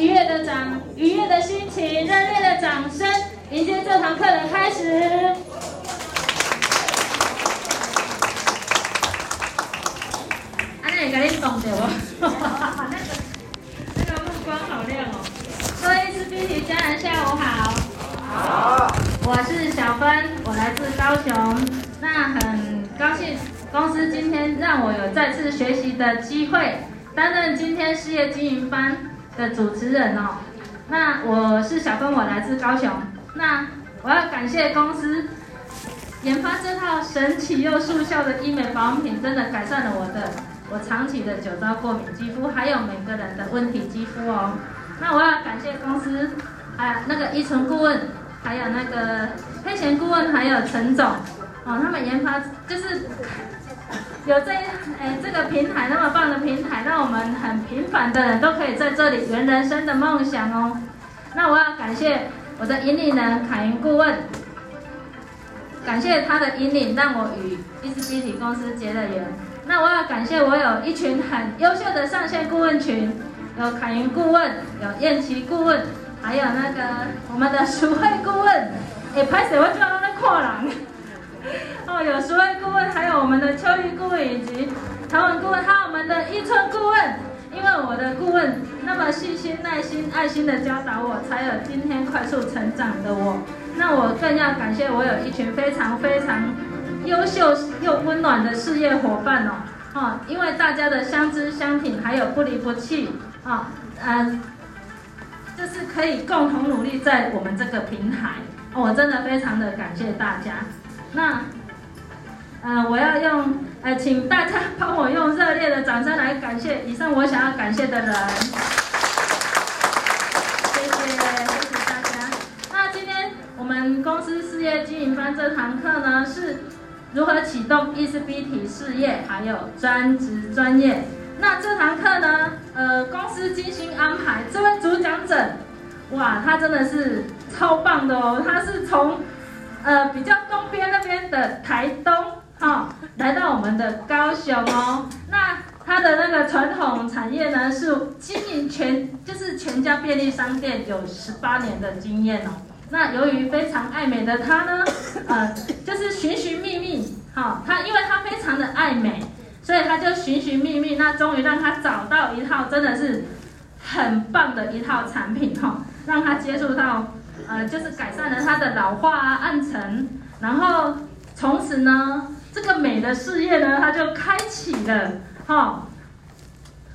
愉悦的掌，愉悦的心情，热烈的掌声，迎接这堂课的开始。阿奶，给你懂的哦，那 个那个目光好亮哦。各位 ECBT 家人，下午好。好。我是小芬，我来自高雄。那很高兴公司今天让我有再次学习的机会，担任今天事业经营班的主持人哦。那我是小芬，我来自高雄。那我要感谢公司研发这套神奇又速效的医美保养品，真的改善了我的我长期的酒糟过敏肌肤，还有每个人的问题肌肤哦。那我要感谢公司，还有那个依纯顾问，还有那个黑贤顾问，还有陈总哦，他们研发就是有这哎这个平台那么棒的平台，让我们很平凡的人都可以在这里圆人生的梦想哦。那我要感谢我的引领人凯云顾问，感谢他的引领，让我与 ECBT 公司结了缘。那我要感谢我有一群很优秀的上线顾问群。有凯云顾问，有燕琪顾问，还有那个我们的淑慧顾问。哎，拍谁？我就要那跨栏。哦，有十位顾问，还有我们的秋玉顾问，以及唐文顾问，还有我们的伊春顾问。因为我的顾问那么细心、耐心、爱心的教导我，才有今天快速成长的我。那我更要感谢我有一群非常非常优秀又温暖的事业伙伴哦。哦，因为大家的相知相挺，还有不离不弃。啊，嗯，就是可以共同努力在我们这个平台，我真的非常的感谢大家。那，呃，我要用，呃，请大家帮我用热烈的掌声来感谢以上我想要感谢的人。谢谢，谢谢大家。那今天我们公司事业经营班这堂课呢，是如何启动 ECBT 事业，还有专职专业。那这堂课呢，呃，公司精心安排，这位主讲者，哇，他真的是超棒的哦，他是从，呃，比较东边那边的台东，哈、哦，来到我们的高雄哦。那他的那个传统产业呢，是经营全，就是全家便利商店有十八年的经验哦。那由于非常爱美的他呢，呃，就是寻寻觅觅，哈、哦，他因为他非常的爱美。所以他就寻寻觅觅，那终于让他找到一套真的是很棒的一套产品哈，让他接触到，呃，就是改善了他的老化啊、暗沉，然后从此呢，这个美的事业呢，他就开启了哈。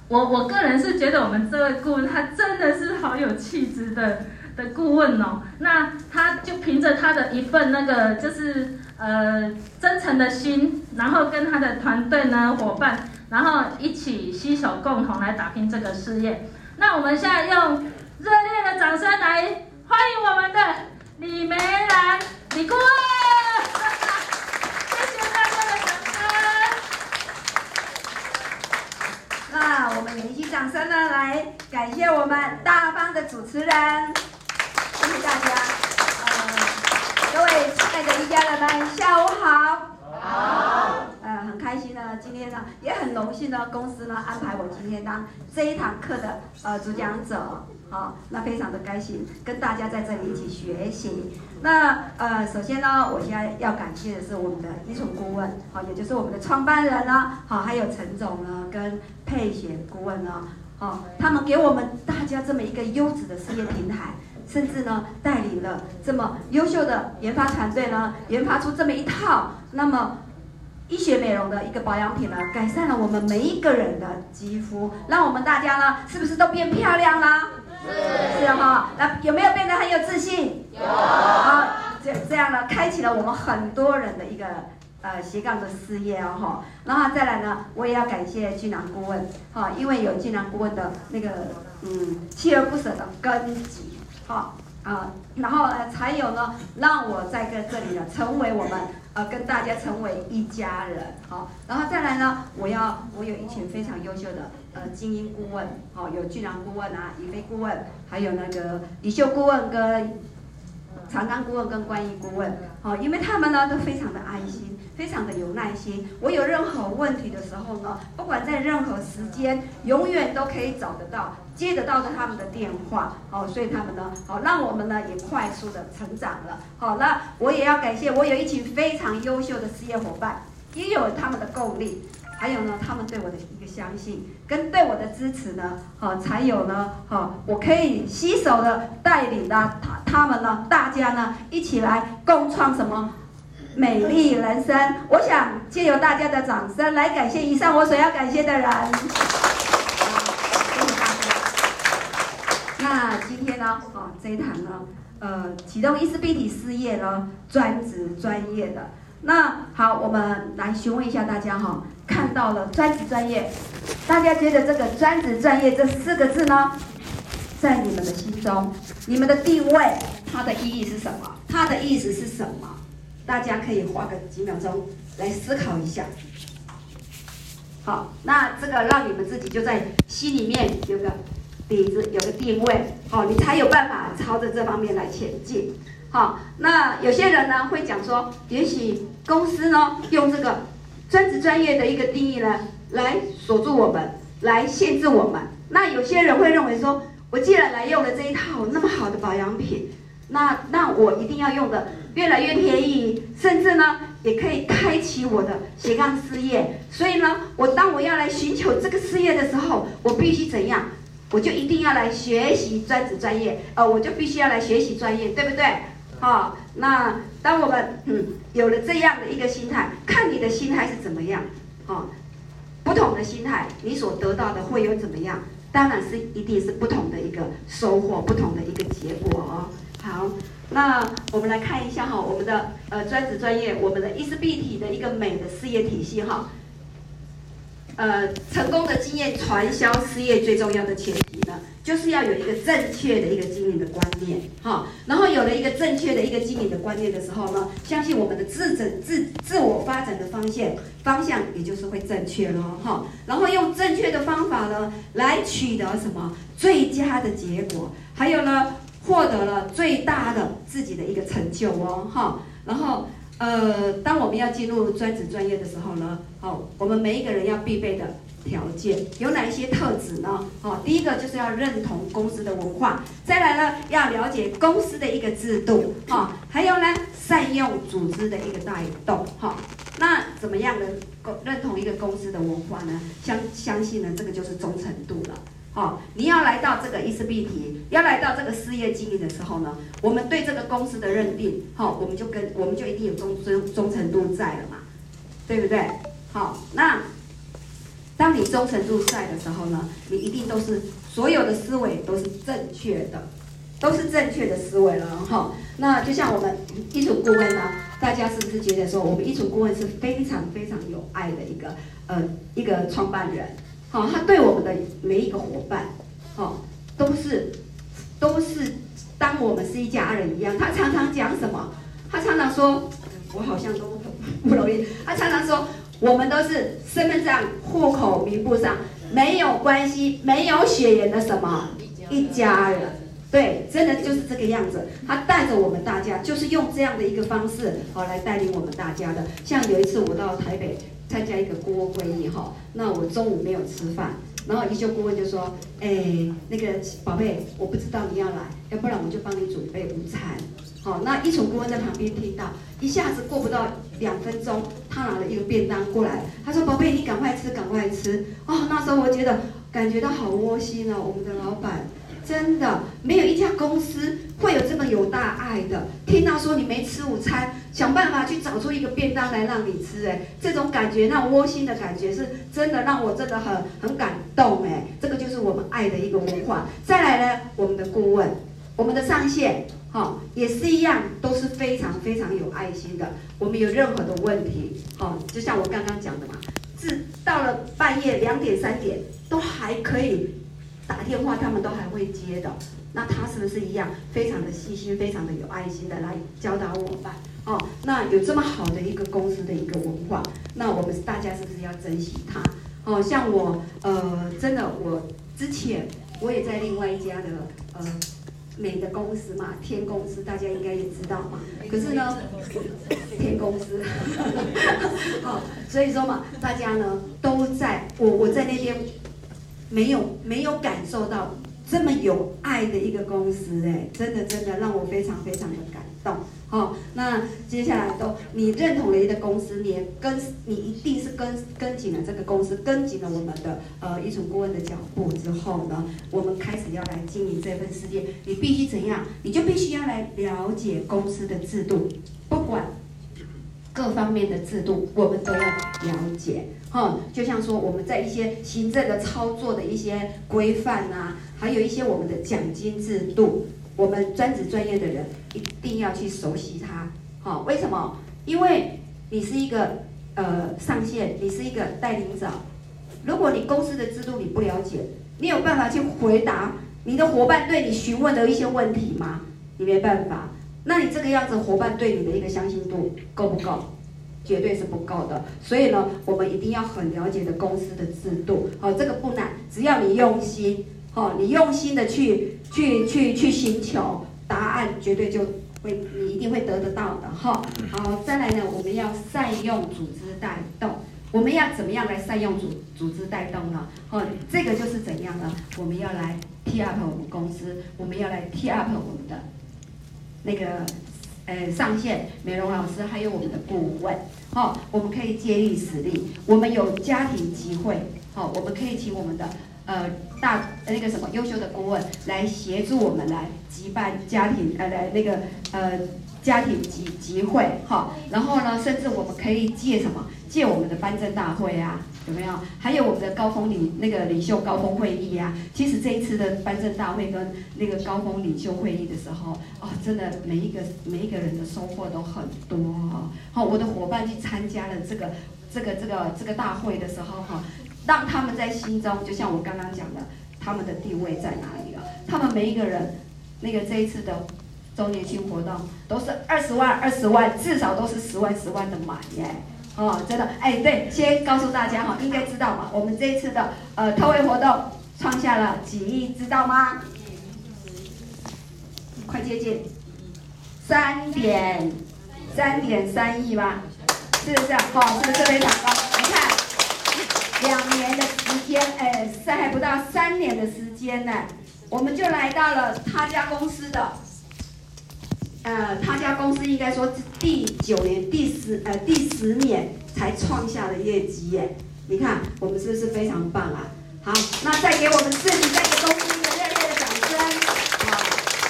我我个人是觉得我们这位顾问他真的是好有气质的。的顾问哦，那他就凭着他的一份那个就是呃真诚的心，然后跟他的团队呢伙伴，然后一起携手共同来打拼这个事业。那我们现在用热烈的掌声来欢迎我们的李梅兰李顾问，谢谢大家的掌声。那我们连续掌声呢，来感谢我们大方的主持人。谢谢大家，呃，各位亲爱的一家人们，下午好。好。很开心呢，今天呢也很荣幸呢，公司呢安排我今天当这一堂课的呃主讲者，好、那非常的开心跟大家在这里一起学习。那呃，首先呢，我现在要感谢的是我们的依纯顾问，好、也就是我们的创办人呢，好、还有陈总呢跟佩贤顾问呢，好、他们给我们大家这么一个优质的事业平台。甚至呢，带领了这么优秀的研发团队呢，研发出这么一套那么医学美容的一个保养品呢，改善了我们每一个人的肌肤，让我们大家呢，是不是都变漂亮啦？是，是哈。那有没有变得很有自信？有。好，这这样呢，开启了我们很多人的一个呃斜杠的事业哦哈。然后再来呢，我也要感谢俊囊顾问哈，因为有俊囊顾问的那个嗯锲而不舍的根基。好啊，然后呃，才有呢，让我在这这里呢，成为我们呃，跟大家成为一家人。好，然后再来呢，我要我有一群非常优秀的呃精英顾问，好，有俊囊顾问啊，以飞顾问，还有那个李秀顾问跟长刚顾问跟关毅顾问，好，因为他们呢都非常的安心，非常的有耐心。我有任何问题的时候呢，不管在任何时间，永远都可以找得到、接得到的他们的电话。哦，所以他们呢，好让我们呢也快速的成长了。好，那我也要感谢我有一群非常优秀的事业伙伴，也有他们的共力。还有呢，他们对我的一个相信跟对我的支持呢，好，才有呢，好，我可以携手的带领的他他们呢，大家呢一起来共创什么美丽人生。我想借由大家的掌声来感谢以上我所要感谢的人。好，谢谢大家。那今天呢，好，这一堂呢，呃，启动伊丝碧媞事业呢，专职专业的。那好，我们来询问一下大家哈。看到了专职专业，大家觉得这个专职专业这四个字呢，在你们的心中，你们的定位，它的意义是什么？它的意思是什么？大家可以花个几秒钟来思考一下。好，那这个让你们自己就在心里面有个底子，有个定位，好，你才有办法朝着这方面来前进。好，那有些人呢会讲说，也许公司呢用这个。专职专业的一个定义呢，来锁住我们，来限制我们。那有些人会认为说，我既然来用了这一套那么好的保养品，那那我一定要用的越来越便宜，甚至呢，也可以开启我的斜杠事业。所以呢，我当我要来寻求这个事业的时候，我必须怎样？我就一定要来学习专职专业，呃，我就必须要来学习专业，对不对？好，那当我们嗯有了这样的一个心态，看你的心态是怎么样，哦，不同的心态，你所得到的会有怎么样？当然是一定是不同的一个收获，不同的一个结果哦。好，那我们来看一下哈，我们的呃专职专业，我们的伊丝碧媞的一个美的事业体系哈。呃，成功的经验传销事业最重要的前提呢，就是要有一个正确的一个经营的观念，哈。然后有了一个正确的一个经营的观念的时候呢，相信我们的自整自自我发展的方向方向也就是会正确喽，哈。然后用正确的方法呢，来取得什么最佳的结果，还有呢，获得了最大的自己的一个成就哦，哈。然后。呃，当我们要进入专职专业的时候呢，好，我们每一个人要必备的条件有哪一些特质呢？好，第一个就是要认同公司的文化，再来呢，要了解公司的一个制度，哈，还有呢，善用组织的一个带动，哈，那怎么样的认同一个公司的文化呢？相相信呢，这个就是忠诚度了。好，你要来到这个伊丝碧媞，要来到这个事业经营的时候呢，我们对这个公司的认定，好，我们就跟我们就一定有忠忠忠诚度在了嘛，对不对？好，那当你忠诚度在的时候呢，你一定都是所有的思维都是正确的，都是正确的思维了哈。那就像我们一组顾问呢，大家是不是觉得说，我们一组顾问是非常非常有爱的一个呃一个创办人？哦，他对我们的每一个伙伴，哦，都是都是当我们是一家人一样。他常常讲什么？他常常说，我好像都不容易。他常常说，我们都是身份证、户口名簿上没有关系、没有血缘的什么一家人。对，真的就是这个样子。他带着我们大家，就是用这样的一个方式，哦，来带领我们大家的。像有一次我到台北。参加一个顾问会议哈，那我中午没有吃饭，然后一休顾问就说：“哎，那个宝贝，我不知道你要来，要不然我就帮你准备午餐。”好，那一组顾问在旁边听到，一下子过不到两分钟，他拿了一个便当过来，他说：“宝贝，你赶快吃，赶快吃。”哦，那时候我觉得感觉到好窝心哦，我们的老板。真的没有一家公司会有这么有大爱的。听到说你没吃午餐，想办法去找出一个便当来让你吃，哎，这种感觉，那窝心的感觉是真的让我真的很很感动，哎，这个就是我们爱的一个文化。再来呢，我们的顾问，我们的上线，哈，也是一样，都是非常非常有爱心的。我们有任何的问题，哈，就像我刚刚讲的嘛，是到了半夜两点三点都还可以。打电话他们都还会接的，那他是不是一样非常的细心，非常的有爱心的来教导我们？哦，那有这么好的一个公司的一个文化，那我们大家是不是要珍惜它？哦，像我呃，真的我之前我也在另外一家的呃美的公司嘛，天公司大家应该也知道嘛。可是呢，天公司，好，所以说嘛，大家呢都在我我在那边没有没有感受到这么有爱的一个公司哎，真的真的让我非常非常的感动。好，那接下来都你认同了一个公司，你也跟你一定是跟跟紧了这个公司，跟紧了我们的呃一种顾问的脚步之后呢，我们开始要来经营这份事业，你必须怎样？你就必须要来了解公司的制度，不管各方面的制度，我们都要了解。哈，就像说我们在一些行政的操作的一些规范啊，还有一些我们的奖金制度。我们专职专业的人一定要去熟悉它，好，为什么？因为你是一个呃上线，你是一个带领者。如果你公司的制度你不了解，你有办法去回答你的伙伴对你询问的一些问题吗？你没办法。那你这个样子，伙伴对你的一个相信度够不够？绝对是不够的。所以呢，我们一定要很了解的公司的制度。好，这个不难，只要你用心。哦，你用心的去去去去寻求答案，绝对就会你一定会得得到的哈。好，再来呢，我们要善用组织带动。我们要怎么样来善用组组织带动呢？哦，这个就是怎样呢？我们要来 T up 我们公司，我们要来 T up 我们的那个呃上线美容老师，还有我们的顾问。好，我们可以借力使力，我们有家庭集会，好，我们可以请我们的。呃，大那个什么优秀的顾问来协助我们来举办家庭呃来那个呃家庭集集会哈，然后呢，甚至我们可以借什么借我们的颁证大会啊，有没有？还有我们的高峰领那个领袖高峰会议啊。其实这一次的颁证大会跟那个高峰领袖会议的时候，哦，真的每一个每一个人的收获都很多哈。好，我的伙伴去参加了这个这个这个这个大会的时候哈。让他们在心中，就像我刚刚讲的，他们的地位在哪里了？他们每一个人，那个这一次的周年庆活动都是二十万、二十万，至少都是十万、十万的买耶！哦，真的，哎，对，先告诉大家哈，应该知道嘛，我们这一次的呃特惠活动创下了几亿，知道吗？快接近三点三点三亿吧，是不是？好，是不是非常高？你看。两年的时间，哎，三还不到三年的时间呢，我们就来到了他家公司的，呃，他家公司应该说第九年、第十呃第十年才创下的业绩耶。你看我们是不是非常棒啊？好，那再给我们自己再给公司一个热烈的掌声，好，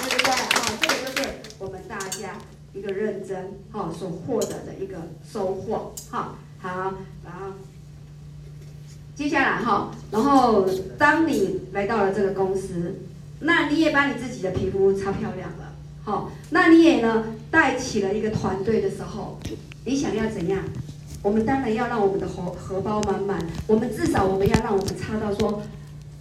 对不对？好，这个就是我们大家一个认真好所获得的一个收获，好，好，然后。接下来哈，然后当你来到了这个公司，那你也把你自己的皮肤擦漂亮了，好，那你也呢带起了一个团队的时候，你想要怎样？我们当然要让我们的荷荷包满满，我们至少我们要让我们擦到说，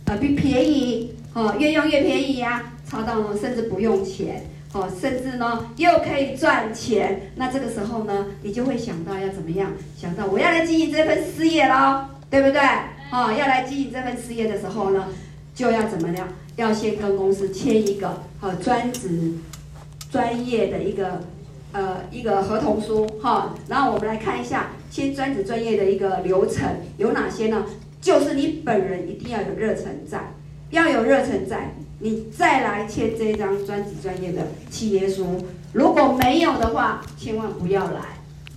呃，比便宜，哦，越用越便宜呀，擦到呢甚至不用钱，哦，甚至呢又可以赚钱，那这个时候呢，你就会想到要怎么样？想到我要来经营这份事业喽。对不对？哦，要来经营这份事业的时候呢，就要怎么样？要先跟公司签一个呃专职专业的一个呃一个合同书哈。然后我们来看一下签专职专业的一个流程有哪些呢？就是你本人一定要有热忱在，要有热忱在，你再来签这一张专职专业的契约书。如果没有的话，千万不要来，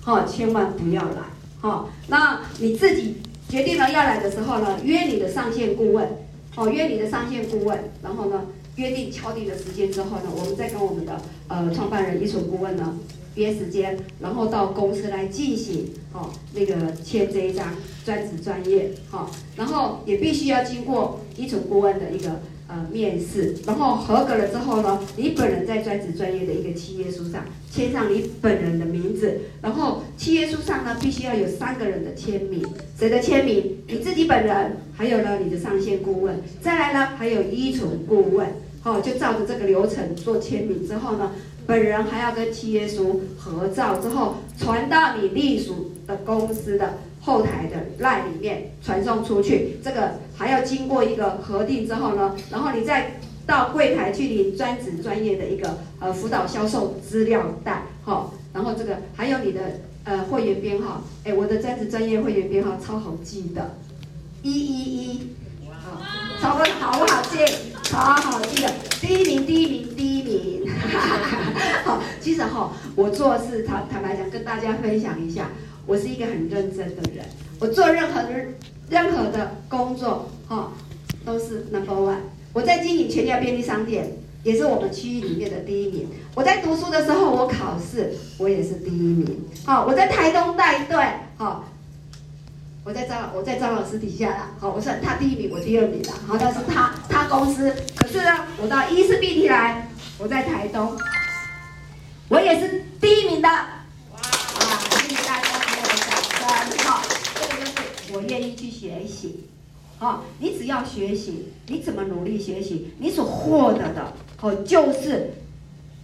哈，千万不要来，哈。那你自己。决定了要来的时候呢，约你的上线顾问，哦，约你的上线顾问，然后呢，约定敲定的时间之后呢，我们再跟我们的呃创办人一纯顾问呢约时间，然后到公司来进行哦那个签这一张专职专业，哈、哦，然后也必须要经过一纯顾问的一个。呃，面试，然后合格了之后呢，你本人在专职专业的一个契约书上签上你本人的名字，然后契约书上呢必须要有三个人的签名，谁的签名？你自己本人，还有呢你的上线顾问，再来呢还有依存顾问，哦，就照着这个流程做签名之后呢，本人还要跟契约书合照之后传到你隶属的公司的。后台的 LINE 里面传送出去，这个还要经过一个核定之后呢，然后你再到柜台去领专职专业的一个呃辅导销售资料袋，好，然后这个还有你的呃会员编号，哎，我的专职专业会员编号超好记的，一一一，好，超好好不好记？超好记的，第一名，第一名，第一名，哈哈哈。好，其实哈，我做事坦坦白讲，跟大家分享一下，我是一个很认真的人，我做任何的任何的工作，哈，都是 number one。我在经营全家便利商店，也是我们区域里面的第一名。我在读书的时候，我考试我也是第一名。好，我在台东带队，好，我在张我在张老师底下啦。好，我算他第一名，我第二名啦。好，但是他他公司，可是呢，我到伊思碧缇来，我在台东，我也是第一名的。哇！啊谢谢大家给我的掌声。好，这个就是我愿意去学习。好，你只要学习，你怎么努力学习，你所获得的，哦，就是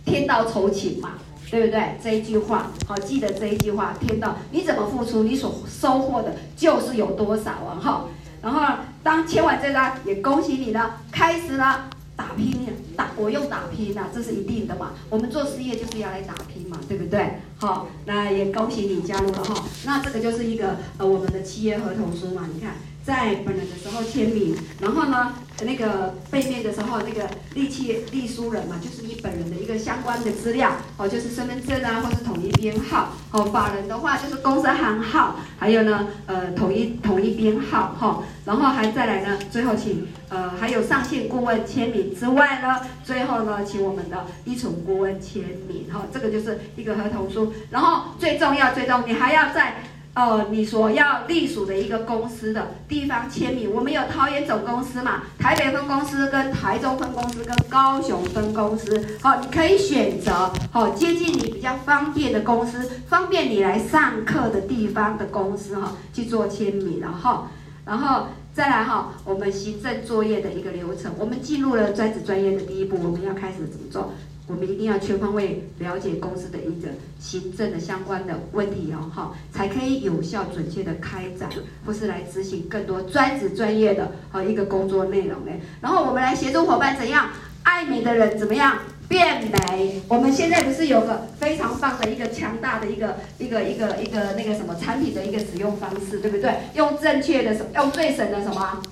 天道酬勤嘛，对不对？这一句话，好，记得这一句话，听到，你怎么付出，你所收获的就是有多少啊，哈。然后当签完这个，也恭喜你了，开始了打拼，打我用打拼了，这是一定的嘛。我们做事业就是要来打拼嘛，对不对？好，那也恭喜你加入了哈。那这个就是一个呃我们的契约合同书嘛，你看。在本人的时候签名，然后呢，那个背面的时候，那个立契立书人嘛，就是你本人的一个相关的资料，哦，就是身份证啊，或是统一编号，哦，法人的话就是公司行号，还有呢，呃，统一统一编号，哈、哦，然后还再来呢，最后请呃还有上线顾问签名之外呢，最后呢，请我们的依存顾问签名，哈、哦，这个就是一个合同书，然后最重要最重要，你还要在。哦，你所要隶属的一个公司的地方签名，我们有桃园总公司嘛，台北分公司跟台中分公司跟高雄分公司，好，你可以选择好接近你比较方便的公司，方便你来上课的地方的公司哈去做签名，然后，然后再来哈，我们行政作业的一个流程，我们进入了专职专业的第一步，我们要开始怎么做？我们一定要全方位了解公司的一个行政的相关的问题哦，哈，才可以有效准确的开展，或是来执行更多专职专业的和一个工作内容呢。然后我们来协助伙伴怎样爱美的人怎么样变美。我们现在不是有个非常棒的一个强大的一个一个一个一个那个什么产品的一个使用方式，对不对？用正确的什？用最省的什么？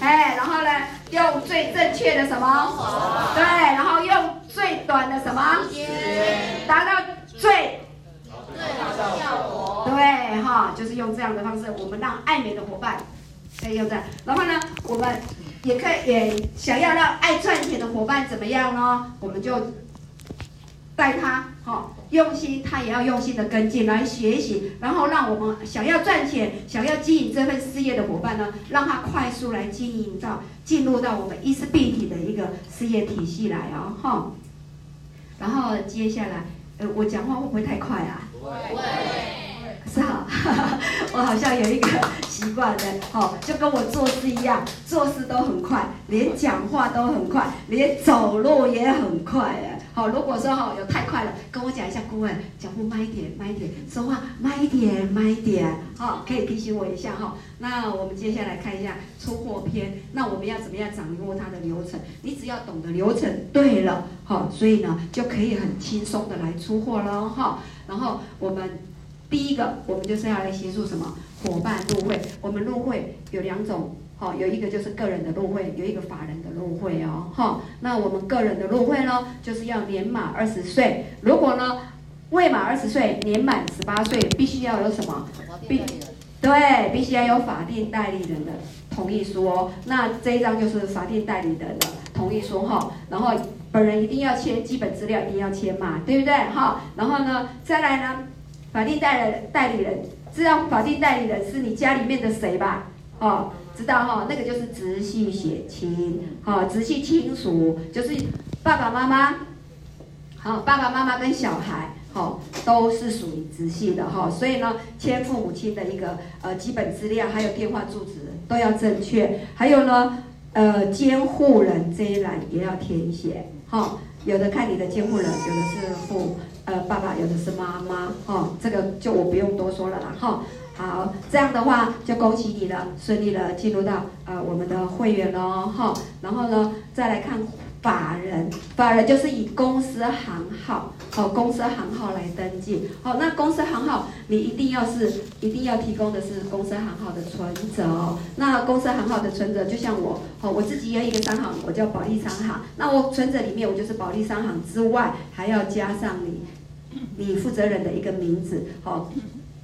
哎，然后呢，用最正确的什么？对，然后用最短的什么？达到最最好的效果。对，哈，就是用这样的方式，我们让爱美的伙伴可以用这样。然后呢，我们也可以也想要让爱赚钱的伙伴怎么样呢？我们就带他，哈。用心，他也要用心的跟进来学习，然后让我们想要赚钱、想要经营这份事业的伙伴呢，让他快速来经营到进入到我们伊思碧缇的一个事业体系来哦，哈。然后接下来，呃，我讲话会不会太快啊？会，是哈，我好像有一个习惯的，哦，就跟我做事一样，做事都很快，连讲话都很快，连走路也很快哎。好，如果说哈有太快了，跟我讲一下，顾问，脚步慢一点，慢一点，说话慢一点，慢一点，好，可以提醒我一下哈。那我们接下来看一下出货篇，那我们要怎么样掌握它的流程？你只要懂得流程对了，好，所以呢就可以很轻松的来出货了哈。然后我们第一个，我们就是要来协助什么伙伴入会，我们入会有两种。好，有一个就是个人的入会，有一个法人的入会哦。哈，那我们个人的入会呢，就是要年满二十岁。如果呢未满二十岁，年满十八岁，必须要有什么？必对，必须要有法定代理人的同意书哦。那这一张就是法定代理人的同意书哈。然后本人一定要签，基本资料一定要签嘛，对不对？哈，然后呢，再来呢，法定代理代理人，知道法定代理人是你家里面的谁吧？哦。知道哈，那个就是直系血亲，哈，直系亲属就是爸爸妈妈，好，爸爸妈妈跟小孩，好，都是属于直系的哈，所以呢，签父母亲的一个呃基本资料，还有电话住址都要正确，还有呢，呃，监护人这一栏也要填写，哈，有的看你的监护人，有的是父呃爸爸，有的是妈妈，哈，这个就我不用多说了啦，哈。好，这样的话就恭喜你了，顺利的进入到呃我们的会员喽哈。然后呢，再来看法人，法人就是以公司行号，哦，公司行号来登记。好，那公司行号你一定要是一定要提供的是公司行号的存折哦。那公司行号的存折就像我，哦，我自己有一个商行，我叫保利商行。那我存折里面我就是保利商行之外，还要加上你你负责人的一个名字，好。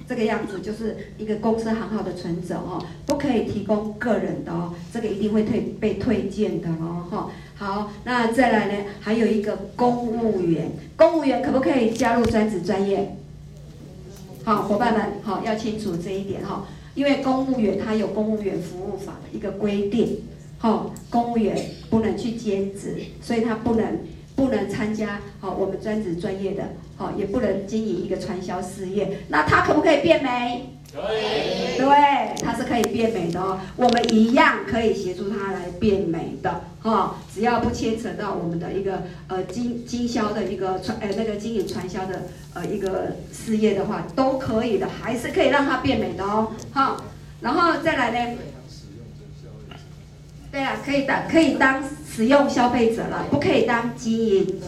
这个样子就是一个公司行号的存折哦，不可以提供个人的哦，这个一定会退被推荐的哦哈。好，那再来呢，还有一个公务员，公务员可不可以加入专职专业？好，伙伴们好，要清楚这一点哈，因为公务员他有公务员服务法的一个规定，哈，公务员不能去兼职，所以他不能。不能参加好我们专职专业的，好也不能经营一个传销事业。那他可不可以变美？可以。对，他是可以变美的哦。我们一样可以协助他来变美的，哈，只要不牵扯到我们的一个呃经经销的一个传呃那个经营传销的呃一个事业的话，都可以的，还是可以让他变美的哦，好，然后再来呢？对啊，可以当可以当使用消费者了，不可以当经营者。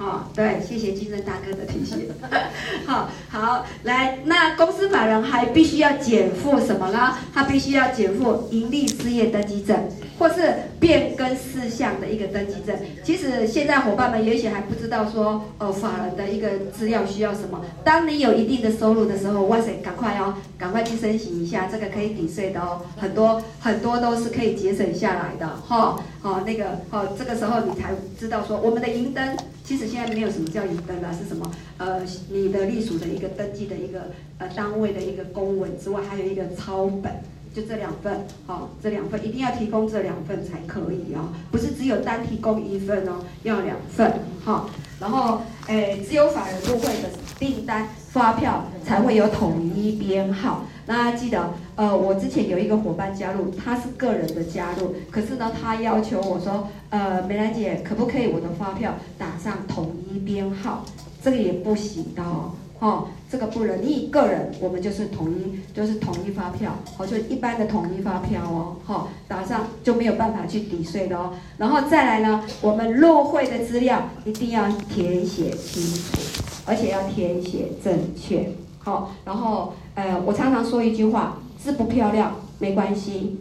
好，对，谢谢金正大哥的提醒。好好，来，那公司法人还必须要减负什么呢？他必须要减负盈利事业登记证。或是变更事项的一个登记证，其实现在伙伴们也许还不知道说，呃，法人的一个资料需要什么。当你有一定的收入的时候，哇塞，赶快哦，赶快去申请一下，这个可以抵税的哦，很多很多都是可以节省下来的，哈，好，那个，好，这个时候你才知道说，我们的银登，其实现在没有什么叫营登了，是什么？呃，你的隶属的一个登记的一个呃单位的一个公文之外，还有一个抄本。就这两份，好，这两份一定要提供这两份才可以哦，不是只有单提供一份哦，要两份，好，然后，诶，只有法人入会的订单发票才会有统一编号。那记得，呃，我之前有一个伙伴加入，他是个人的加入，可是呢，他要求我说，呃，美兰姐，可不可以我的发票打上统一编号？这个也不行的哦。哦，这个不能，你个人，我们就是统一，就是统一发票，好，就一般的统一发票哦，好，打上就没有办法去抵税的哦。然后再来呢，我们入会的资料一定要填写清楚，而且要填写正确，好。然后，呃，我常常说一句话，字不漂亮没关系，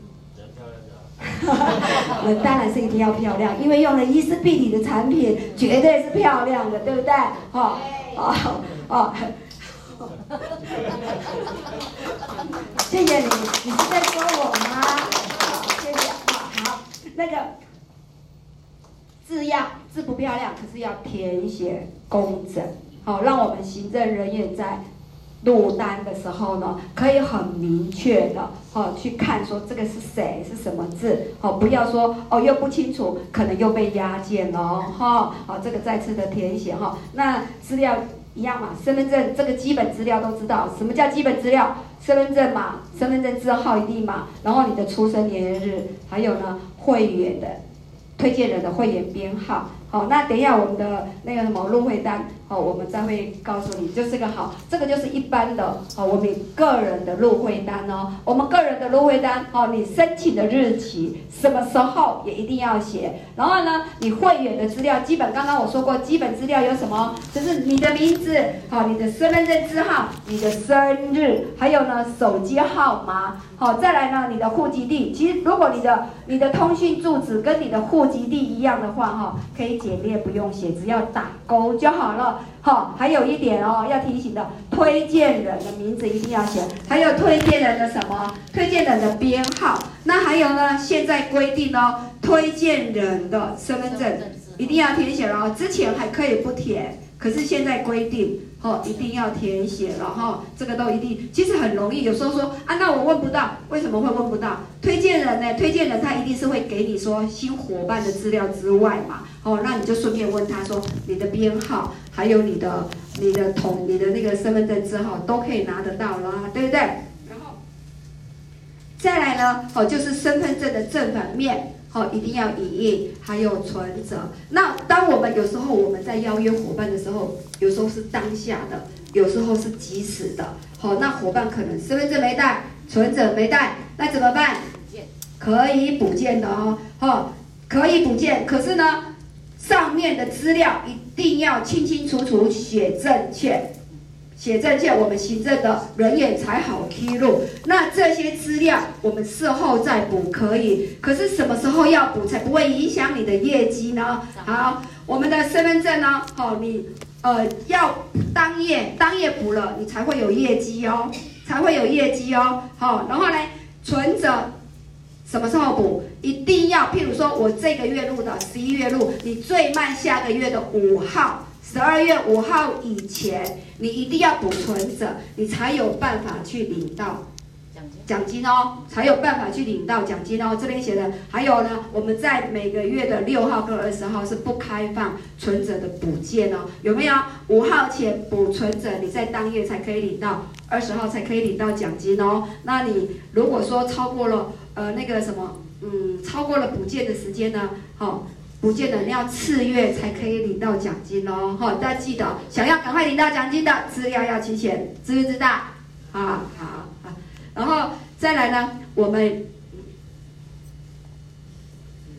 漂亮 当然是一定要漂亮，因为用了伊丝碧媞的产品，绝对是漂亮的，对不对？好，哦。哦，谢谢你，你是在说我吗？好，谢谢。好，好，那个字样字不漂亮，可是要填写工整，好，让我们行政人员在录单的时候呢，可以很明确的哦去看说这个是谁是什么字，哦，不要说哦又不清楚，可能又被压件了哈，好，这个再次的填写哈，那资料。一样嘛，身份证这个基本资料都知道，什么叫基本资料？身份证码、身份证字号一定嘛，然后你的出生年月日，还有呢会员的推荐人的会员编号。好，那等一下我们的那个什么入会单，好，我们再会告诉你，就这个好，这个就是一般的，好，我们个人的入会单哦，我们个人的入会单，哦，你申请的日期，什么时候也一定要写，然后呢，你会员的资料，基本刚刚我说过，基本资料有什么？就是你的名字，好，你的身份证字号，你的生日，还有呢手机号码，好，再来呢你的户籍地，其实如果你的你的通讯住址跟你的户籍地一样的话，哈，可以。简略不用写，只要打勾就好了。好，还有一点哦，要提醒的，推荐人的名字一定要写，还有推荐人的什么？推荐人的编号。那还有呢？现在规定哦，推荐人的身份证一定要填写哦。之前还可以不填，可是现在规定。哦，一定要填写，然后这个都一定，其实很容易。有时候说啊，那我问不到，为什么会问不到？推荐人呢？推荐人他一定是会给你说新伙伴的资料之外嘛。哦，那你就顺便问他说你的编号，还有你的你的同你的那个身份证字号都可以拿得到啦，对不对？然后再来呢，哦，就是身份证的正反面。好，一定要影印，还有存折。那当我们有时候我们在邀约伙伴的时候，有时候是当下的，有时候是即时的。好，那伙伴可能身份证没带，存折没带，那怎么办？可以补件的哦，好，可以补件。可是呢，上面的资料一定要清清楚楚写正确。写证件，我们行政的人员才好披露。那这些资料我们事后再补可以，可是什么时候要补才不会影响你的业绩呢？好，我们的身份证呢？好，你呃要当夜当夜补了，你才会有业绩哦，才会有业绩哦。好，然后呢，存折什么时候补？一定要，譬如说我这个月录的十一月录，你最慢下个月的五号。十二月五号以前，你一定要补存折，你才有办法去领到奖金哦，才有办法去领到奖金哦。这边写的还有呢，我们在每个月的六号跟二十号是不开放存折的补件哦，有没有？五号前补存折，你在当月才可以领到，二十号才可以领到奖金哦。那你如果说超过了呃那个什么，嗯，超过了补件的时间呢，好。不见得你要次月才可以领到奖金哦，好，大家记得，想要赶快领到奖金的资料要齐全，知不知道？好好好，然后再来呢，我们，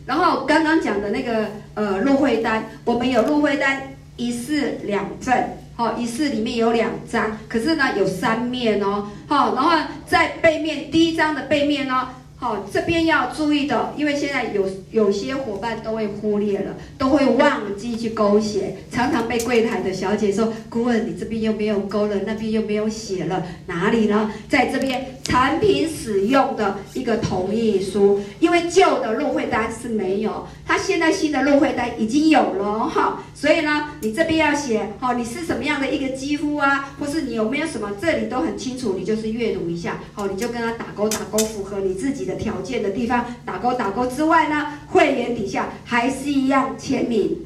然后刚刚讲的那个呃入会单，我们有入会单一式两份，好，一式里面有两张，可是呢有三面哦，好，然后在背面第一张的背面呢。好，这边要注意的，因为现在有有些伙伴都会忽略了，都会忘记去勾写，常常被柜台的小姐说：“顾问，你这边又没有勾了，那边又没有写了，哪里呢？”在这边产品使用的一个同意书，因为旧的入会单是没有，他现在新的入会单已经有了哈，所以呢，你这边要写，好，你是什么样的一个肌肤啊，或是你有没有什么，这里都很清楚，你就是阅读一下，好，你就跟他打勾打勾，符合你自己的。条件的地方打勾打勾之外呢，会员底下还是一样签名，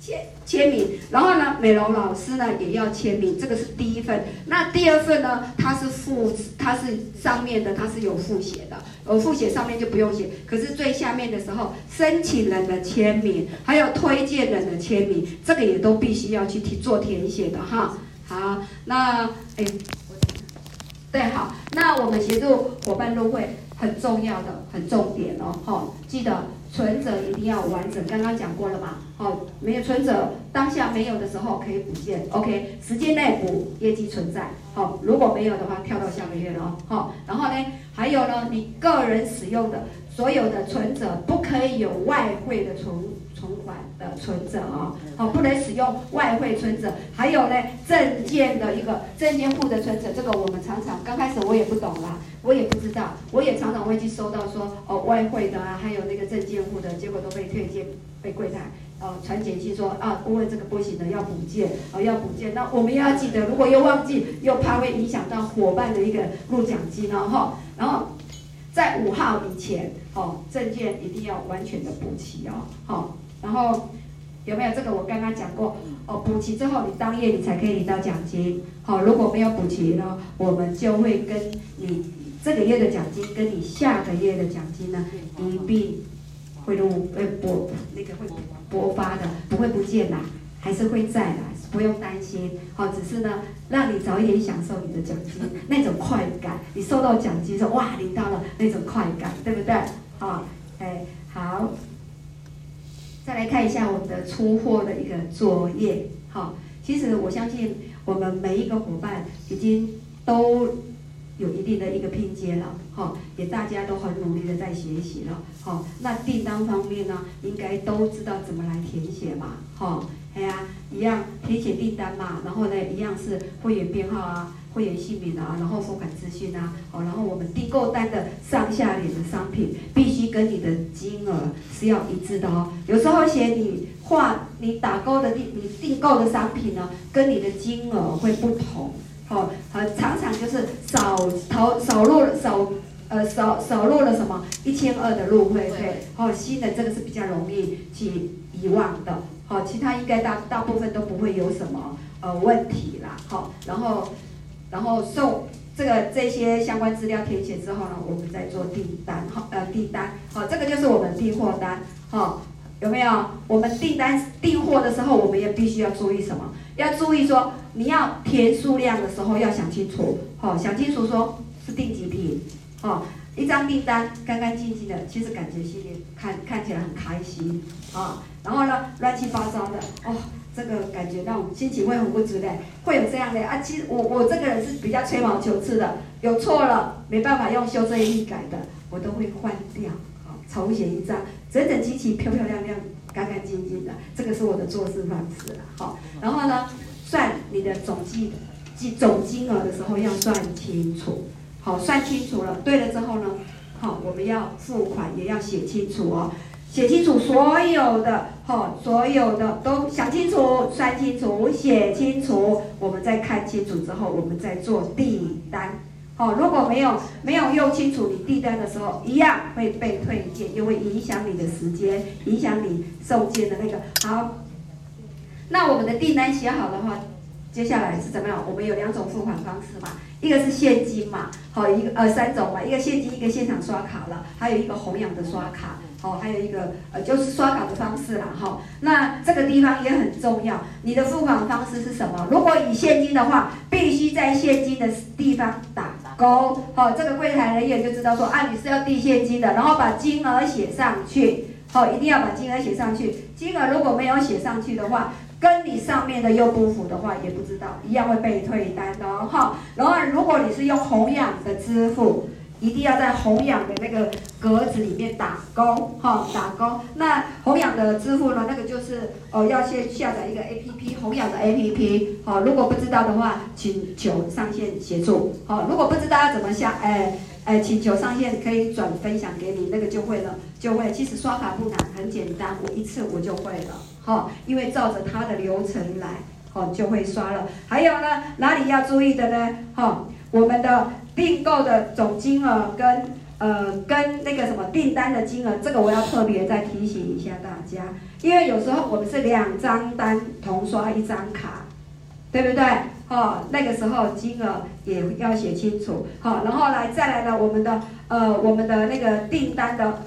签签名，然后呢，美容老师呢也要签名，这个是第一份。那第二份呢，它是附，它是上面的，它是有附写的，有附写上面就不用写。可是最下面的时候，申请人的签名，还有推荐人的签名，这个也都必须要去做填写的哈。好，那哎，对，好，那我们协助伙伴入会。很重要的，很重点哦，好，记得存折一定要完整。刚刚讲过了嘛，好，没有存折，当下没有的时候可以补件，OK，时间内补，业绩存在，好，如果没有的话，跳到下个月了哦，好，然后呢，还有呢，你个人使用的所有的存折不可以有外汇的存的存折啊，好，不能使用外汇存折，还有呢，证件的一个证件户的存折，这个我们常常刚开始我也不懂啦。我也不知道，我也常常会去收到说哦外汇的啊，还有那个证件户的，结果都被退件，被柜台哦传简讯说啊，因为这个不行的要补件，哦要补件，那我们要记得，如果又忘记，又怕会影响到伙伴的一个入奖金哦哈，然后在五号以前哦证件一定要完全的补齐哦，好，然后。有没有这个？我刚刚讲过哦，补齐之后你当月你才可以领到奖金。好，如果没有补齐呢，我们就会跟你这个月的奖金跟你下个月的奖金呢一并会入会拨那个会拨发的，不会不见啦，还是会在的，不用担心。好，只是呢让你早一点享受你的奖金那种快感，你收到奖金说哇领到了那种快感，对不对？好，哎好。再来看一下我们的出货的一个作业，好，其实我相信我们每一个伙伴已经都有一定的一个拼接了，好，也大家都很努力的在学习了，好，那订单方面呢，应该都知道怎么来填写嘛，好，哎呀，一样填写订单嘛，然后呢，一样是会员编号啊。会员姓名啊，然后付款资讯啊，好，然后我们订购单的上下联的商品必须跟你的金额是要一致的哦。有时候写你画你打勾的订你订购的商品呢，跟你的金额会不同，好，很常常就是少少少入少呃少少入了什么一千二的入会费，好，新的这个是比较容易去遗忘的，好，其他应该大大部分都不会有什么呃问题啦，好，然后。然后送这个这些相关资料填写之后呢，我们再做订单，好，呃，订单，好，这个就是我们订货单，好，有没有？我们订单订货的时候，我们也必须要注意什么？要注意说，你要填数量的时候要想清楚，好，想清楚说是订几批，好，一张订单干干净净的，其实感觉心里看看起来很开心，啊，然后呢，乱七八糟的，哦。这个感觉让我心情会很不值的，会有这样的啊。其实我我这个人是比较吹毛求疵的，有错了没办法用修正液改的，我都会换掉，好，重写一张，整整齐齐、漂漂亮亮、干干净净的，这个是我的做事方式了，好。然后呢，算你的总计计总金额的时候要算清楚，好，算清楚了，对了之后呢，好，我们要付款也要写清楚哦。写清楚所有的，好，所有的都想清楚、算清楚、写清楚，我们再看清楚之后，我们再做订单，好，如果没有没有用清楚你订单的时候，一样会被退件，又会影响你的时间，影响你送件的那个。好，那我们的订单写好的话，接下来是怎么样？我们有两种付款方式嘛，一个是现金嘛，好，一个呃三种嘛，一个现金，一个现场刷卡了，还有一个弘养的刷卡。好，还有一个呃，就是刷卡的方式啦，哈、那这个地方也很重要，你的付款方式是什么？如果以现金的话，必须在现金的地方打勾，好、这个柜台人员就知道说，啊，你是要递现金的，然后把金额写上去，好、一定要把金额写上去。金额如果没有写上去的话，跟你上面的又不符的话，也不知道，一样会被退单的，哈、然后如果你是用弘养的支付。一定要在弘养的那个格子里面打勾，哈，打勾。那弘养的支付呢？那个就是哦，要先下载一个 APP，弘养的 APP。好，如果不知道的话，请求上线协助。好，如果不知道要怎么下，哎哎，请求上线可以转分享给你，那个就会了，就会。其实刷卡不难，很简单，我一次我就会了。好，因为照着它的流程来，好就会刷了。还有呢，哪里要注意的呢？好，我们的。订购的总金额跟呃跟那个什么订单的金额，这个我要特别再提醒一下大家，因为有时候我们是两张单同刷一张卡，对不对？哦，那个时候金额也要写清楚。好，然后来再来呢，我们的呃我们的那个订单的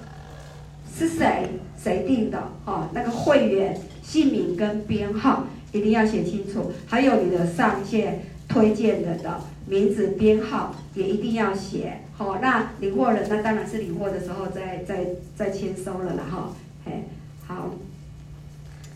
是谁谁订的？哦，那个会员姓名跟编号一定要写清楚，还有你的上线推荐人的。名字编号也一定要写，好，那领货人那当然是领货的时候再再再签收了啦，哈，嘿，好，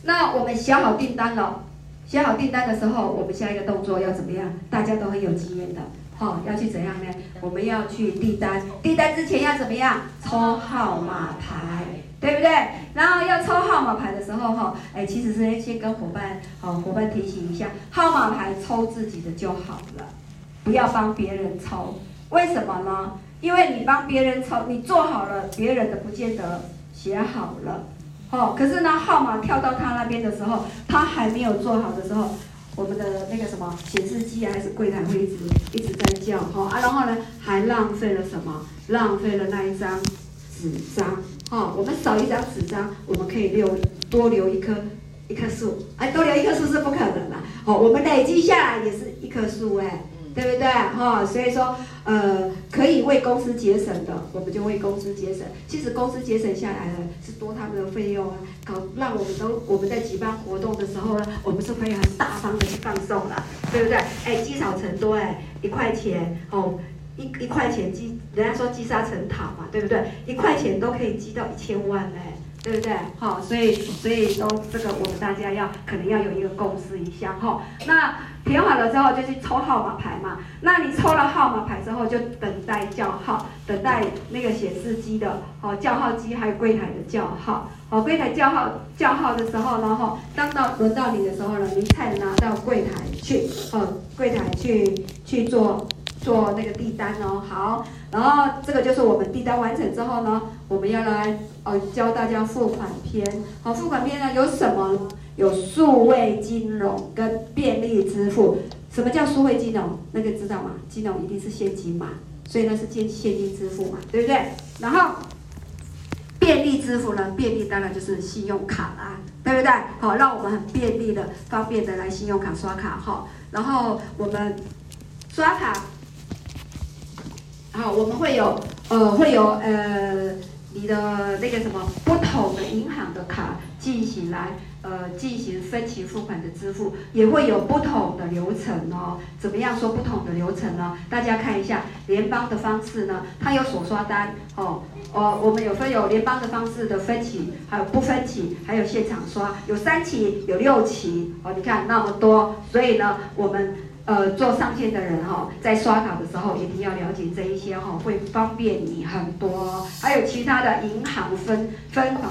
那我们写好订单了，写好订单的时候，我们下一个动作要怎么样？大家都很有经验的，好，要去怎样呢？我们要去递单，递单之前要怎么样？抽号码牌，对不对？然后要抽号码牌的时候，哈，哎，其实是先跟伙伴，好，伙伴提醒一下，号码牌抽自己的就好了。不要帮别人抽，为什么呢？因为你帮别人抽，你做好了，别人的不见得写好了，哦。可是呢，号码跳到他那边的时候，他还没有做好的时候，我们的那个什么显示器还是柜台会一直一直在叫，哈啊，然后呢，还浪费了什么？浪费了那一张纸张，哈。我们少一张纸张，我们可以留多留一棵一棵树，哎，多留一棵树是不可能的，哦，我们累积下来也是一棵树，哎。对不对？哈、哦，所以说，呃，可以为公司节省的，我们就为公司节省。其实公司节省下来了，是多他们的费用啊，搞让我们都我们在举办活动的时候呢，我们是可以很大方的去放送的，对不对？哎，积少成多，哎，一块钱，哦，一一块钱积，人家说积沙成塔嘛，对不对？一块钱都可以积到一千万嘞。对不对？好，所以所以都这个我们大家要可能要有一个共识一下哈。那填好了之后就去抽号码牌嘛。那你抽了号码牌之后就等待叫号，等待那个显示机的哦叫号机还有柜台的叫号。哦，柜台叫号叫号的时候，然后当到轮到你的时候呢，你才拿到柜台去哦，柜台去去做。做那个递单哦，好，然后这个就是我们递单完成之后呢，我们要来呃教大家付款篇。好，付款篇呢有什么？有数位金融跟便利支付。什么叫数位金融？那个知道吗？金融一定是现金嘛，所以呢是现现金支付嘛，对不对？然后便利支付呢，便利当然就是信用卡啦，对不对？好，让我们很便利的、方便的来信用卡刷卡哈。然后我们刷卡。好，我们会有呃会有呃你的那个什么不同的银行的卡进行来呃进行分期付款的支付，也会有不同的流程哦。怎么样说不同的流程呢？大家看一下联邦的方式呢，它有手刷单哦哦，我们有分有联邦的方式的分期，还有不分期，还有现场刷，有三期有六期哦。你看那么多，所以呢我们。呃，做上线的人哈，在刷卡的时候一定要了解这一些哈，会方便你很多。还有其他的银行分分款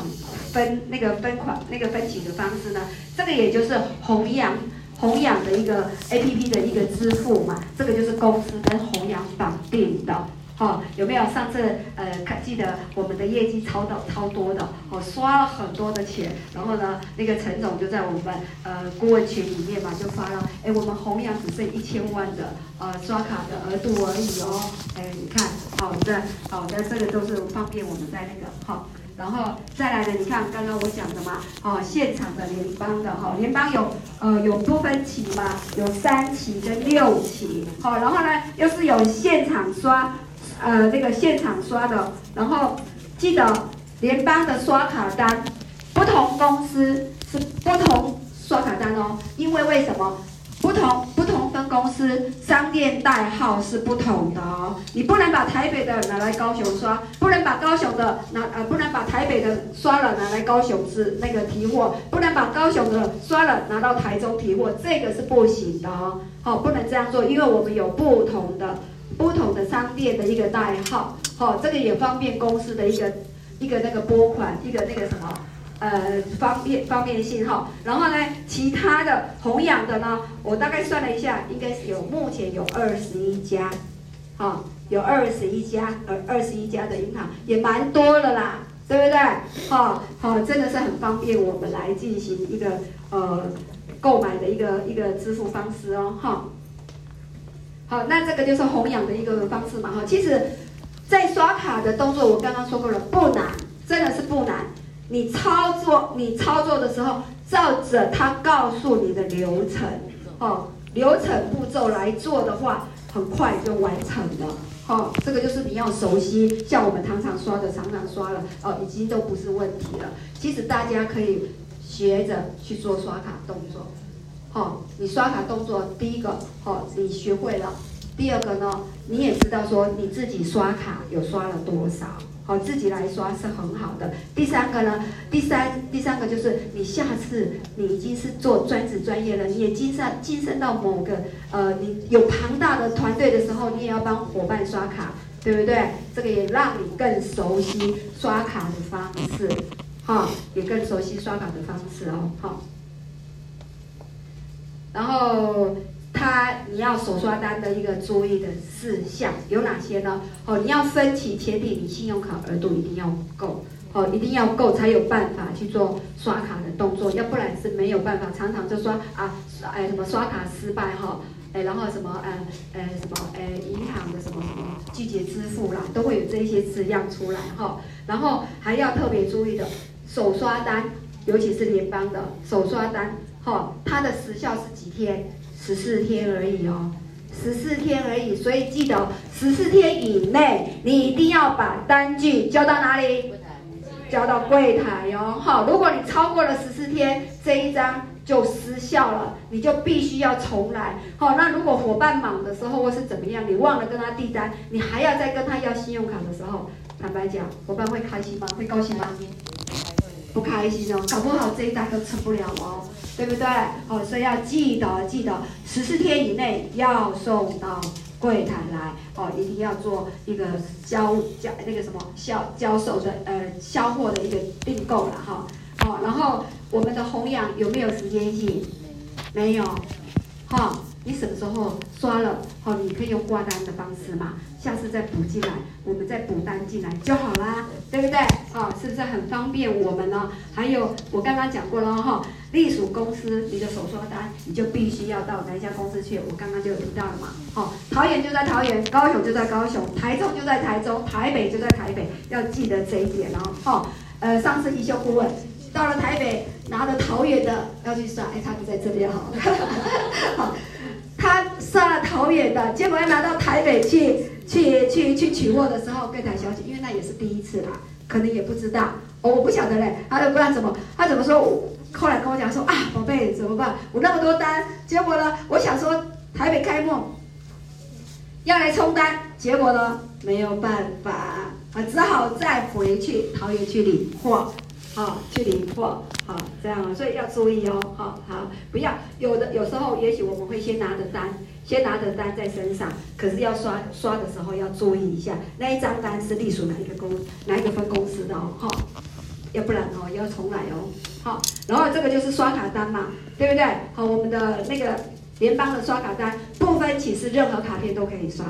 分那个分款那个分期的方式呢，这个也就是弘扬弘扬的一个 APP 的一个支付嘛，这个就是公司跟弘扬绑定的。哦，有没有上次呃看记得我们的业绩超到超多的，哦刷了很多的钱，然后呢那个陈总就在我们呃顾问群里面嘛就发了，哎我们弘扬只剩一千万的呃刷卡的额度而已哦，哎你看好的好的这个都是方便我们在那个好、哦，然后再来的你看刚刚我讲的嘛，哦现场的联邦的哈、哦、联邦有呃有多分期嘛，有三期跟六期，好、哦、然后呢又是有现场刷。呃，这个现场刷的，然后记得联邦的刷卡单，不同公司是不同刷卡单哦，因为为什么？不同不同分公司商店代号是不同的哦，你不能把台北的拿来高雄刷，不能把高雄的拿呃，不能把台北的刷了拿来高雄是那个提货，不能把高雄的刷了拿到台中提货，这个是不行的哦，好，不能这样做，因为我们有不同的。不同的商店的一个代号，好，这个也方便公司的一个一个那个拨款，一个那个什么，呃，方便方便性哈。然后呢，其他的弘扬的呢，我大概算了一下，应该是有目前有二十一家，好，有二十一家，呃，二十一家的银行也蛮多了啦，对不对？好，好，真的是很方便我们来进行一个呃购买的一个一个支付方式哦，哈。好，那这个就是弘扬的一个方式嘛，哈，其实，在刷卡的动作，我刚刚说过了，不难，真的是不难。你操作，你操作的时候，照着他告诉你的流程，哦，流程步骤来做的话，很快就完成了。好，这个就是你要熟悉，像我们常常刷的，常常刷了，哦，已经都不是问题了。其实大家可以学着去做刷卡动作。哦，你刷卡动作第一个，哦，你学会了；第二个呢，你也知道说你自己刷卡有刷了多少，好，自己来刷是很好的。第三个呢，第三第三个就是你下次你已经是做专职专业了，你也晋升晋升到某个呃，你有庞大的团队的时候，你也要帮伙伴刷卡，对不对？这个也让你更熟悉刷卡的方式，哈，也更熟悉刷卡的方式哦，好。然后他你要手刷单的一个注意的事项有哪些呢？哦，你要分期前提你信用卡额度一定要够，哦，一定要够才有办法去做刷卡的动作，要不然是没有办法。常常就说啊，哎什么刷卡失败哈，哎然后什么呃呃什么哎银行的什么什么拒绝支付啦，都会有这些字样出来哈。然后还要特别注意的手刷单，尤其是联邦的手刷单。好，它的时效是几天？十四天而已哦，十四天而已。所以记得十四天以内，你一定要把单据交到哪里？交到柜台哟。好，如果你超过了十四天，这一张就失效了，你就必须要重来。好，那如果伙伴忙的时候或是怎么样，你忘了跟他递单，你还要再跟他要信用卡的时候，坦白讲，伙伴会开心吗？会高兴吗？不开心哦，搞不好这一单都成不了哦。对不对？哦，所以要记得记得，十四天以内要送到柜台来哦，一定要做一个交交那个什么销销售的呃销货的一个订购了哈。哦，然后我们的弘扬有没有时间性？没有，哈、你什么时候刷了？好，你可以用挂单的方式嘛，下次再补进来，我们再补单进来就好啦，对不对？啊，是不是很方便我们呢？还有我刚刚讲过了哈，隶属公司你的手刷单，你就必须要到哪一家公司去？我刚刚就有提到了嘛，好，桃园就在桃园，高雄就在高雄，台中就在台中，台北就在台北，要记得这一点哦。好，呃，上次一休顾问到了台北，拿着桃园的要去刷，哎，他不在这边哈，好。他刷桃园的，结果要拿到台北去去去去取货的时候，柜台小姐，因为那也是第一次啦，可能也不知道，哦、我不晓得嘞，他都不知道怎么，他怎么说？后来跟我讲说啊，宝贝怎么办？我那么多单，结果呢，我想说台北开幕要来冲单，结果呢没有办法啊，只好再回去桃园去领货。好、哦，去领货，好、这样，所以要注意哦，好、哦，好，不要有的有时候，也许我们会先拿着单，先拿着单在身上，可是要刷刷的时候要注意一下，那一张单是隶属哪一个公哪一个分公司的哦，哈、哦，要不然哦要重来哦，好、哦，然后这个就是刷卡单嘛，对不对？好，我们的那个联邦的刷卡单不分期是任何卡片都可以刷。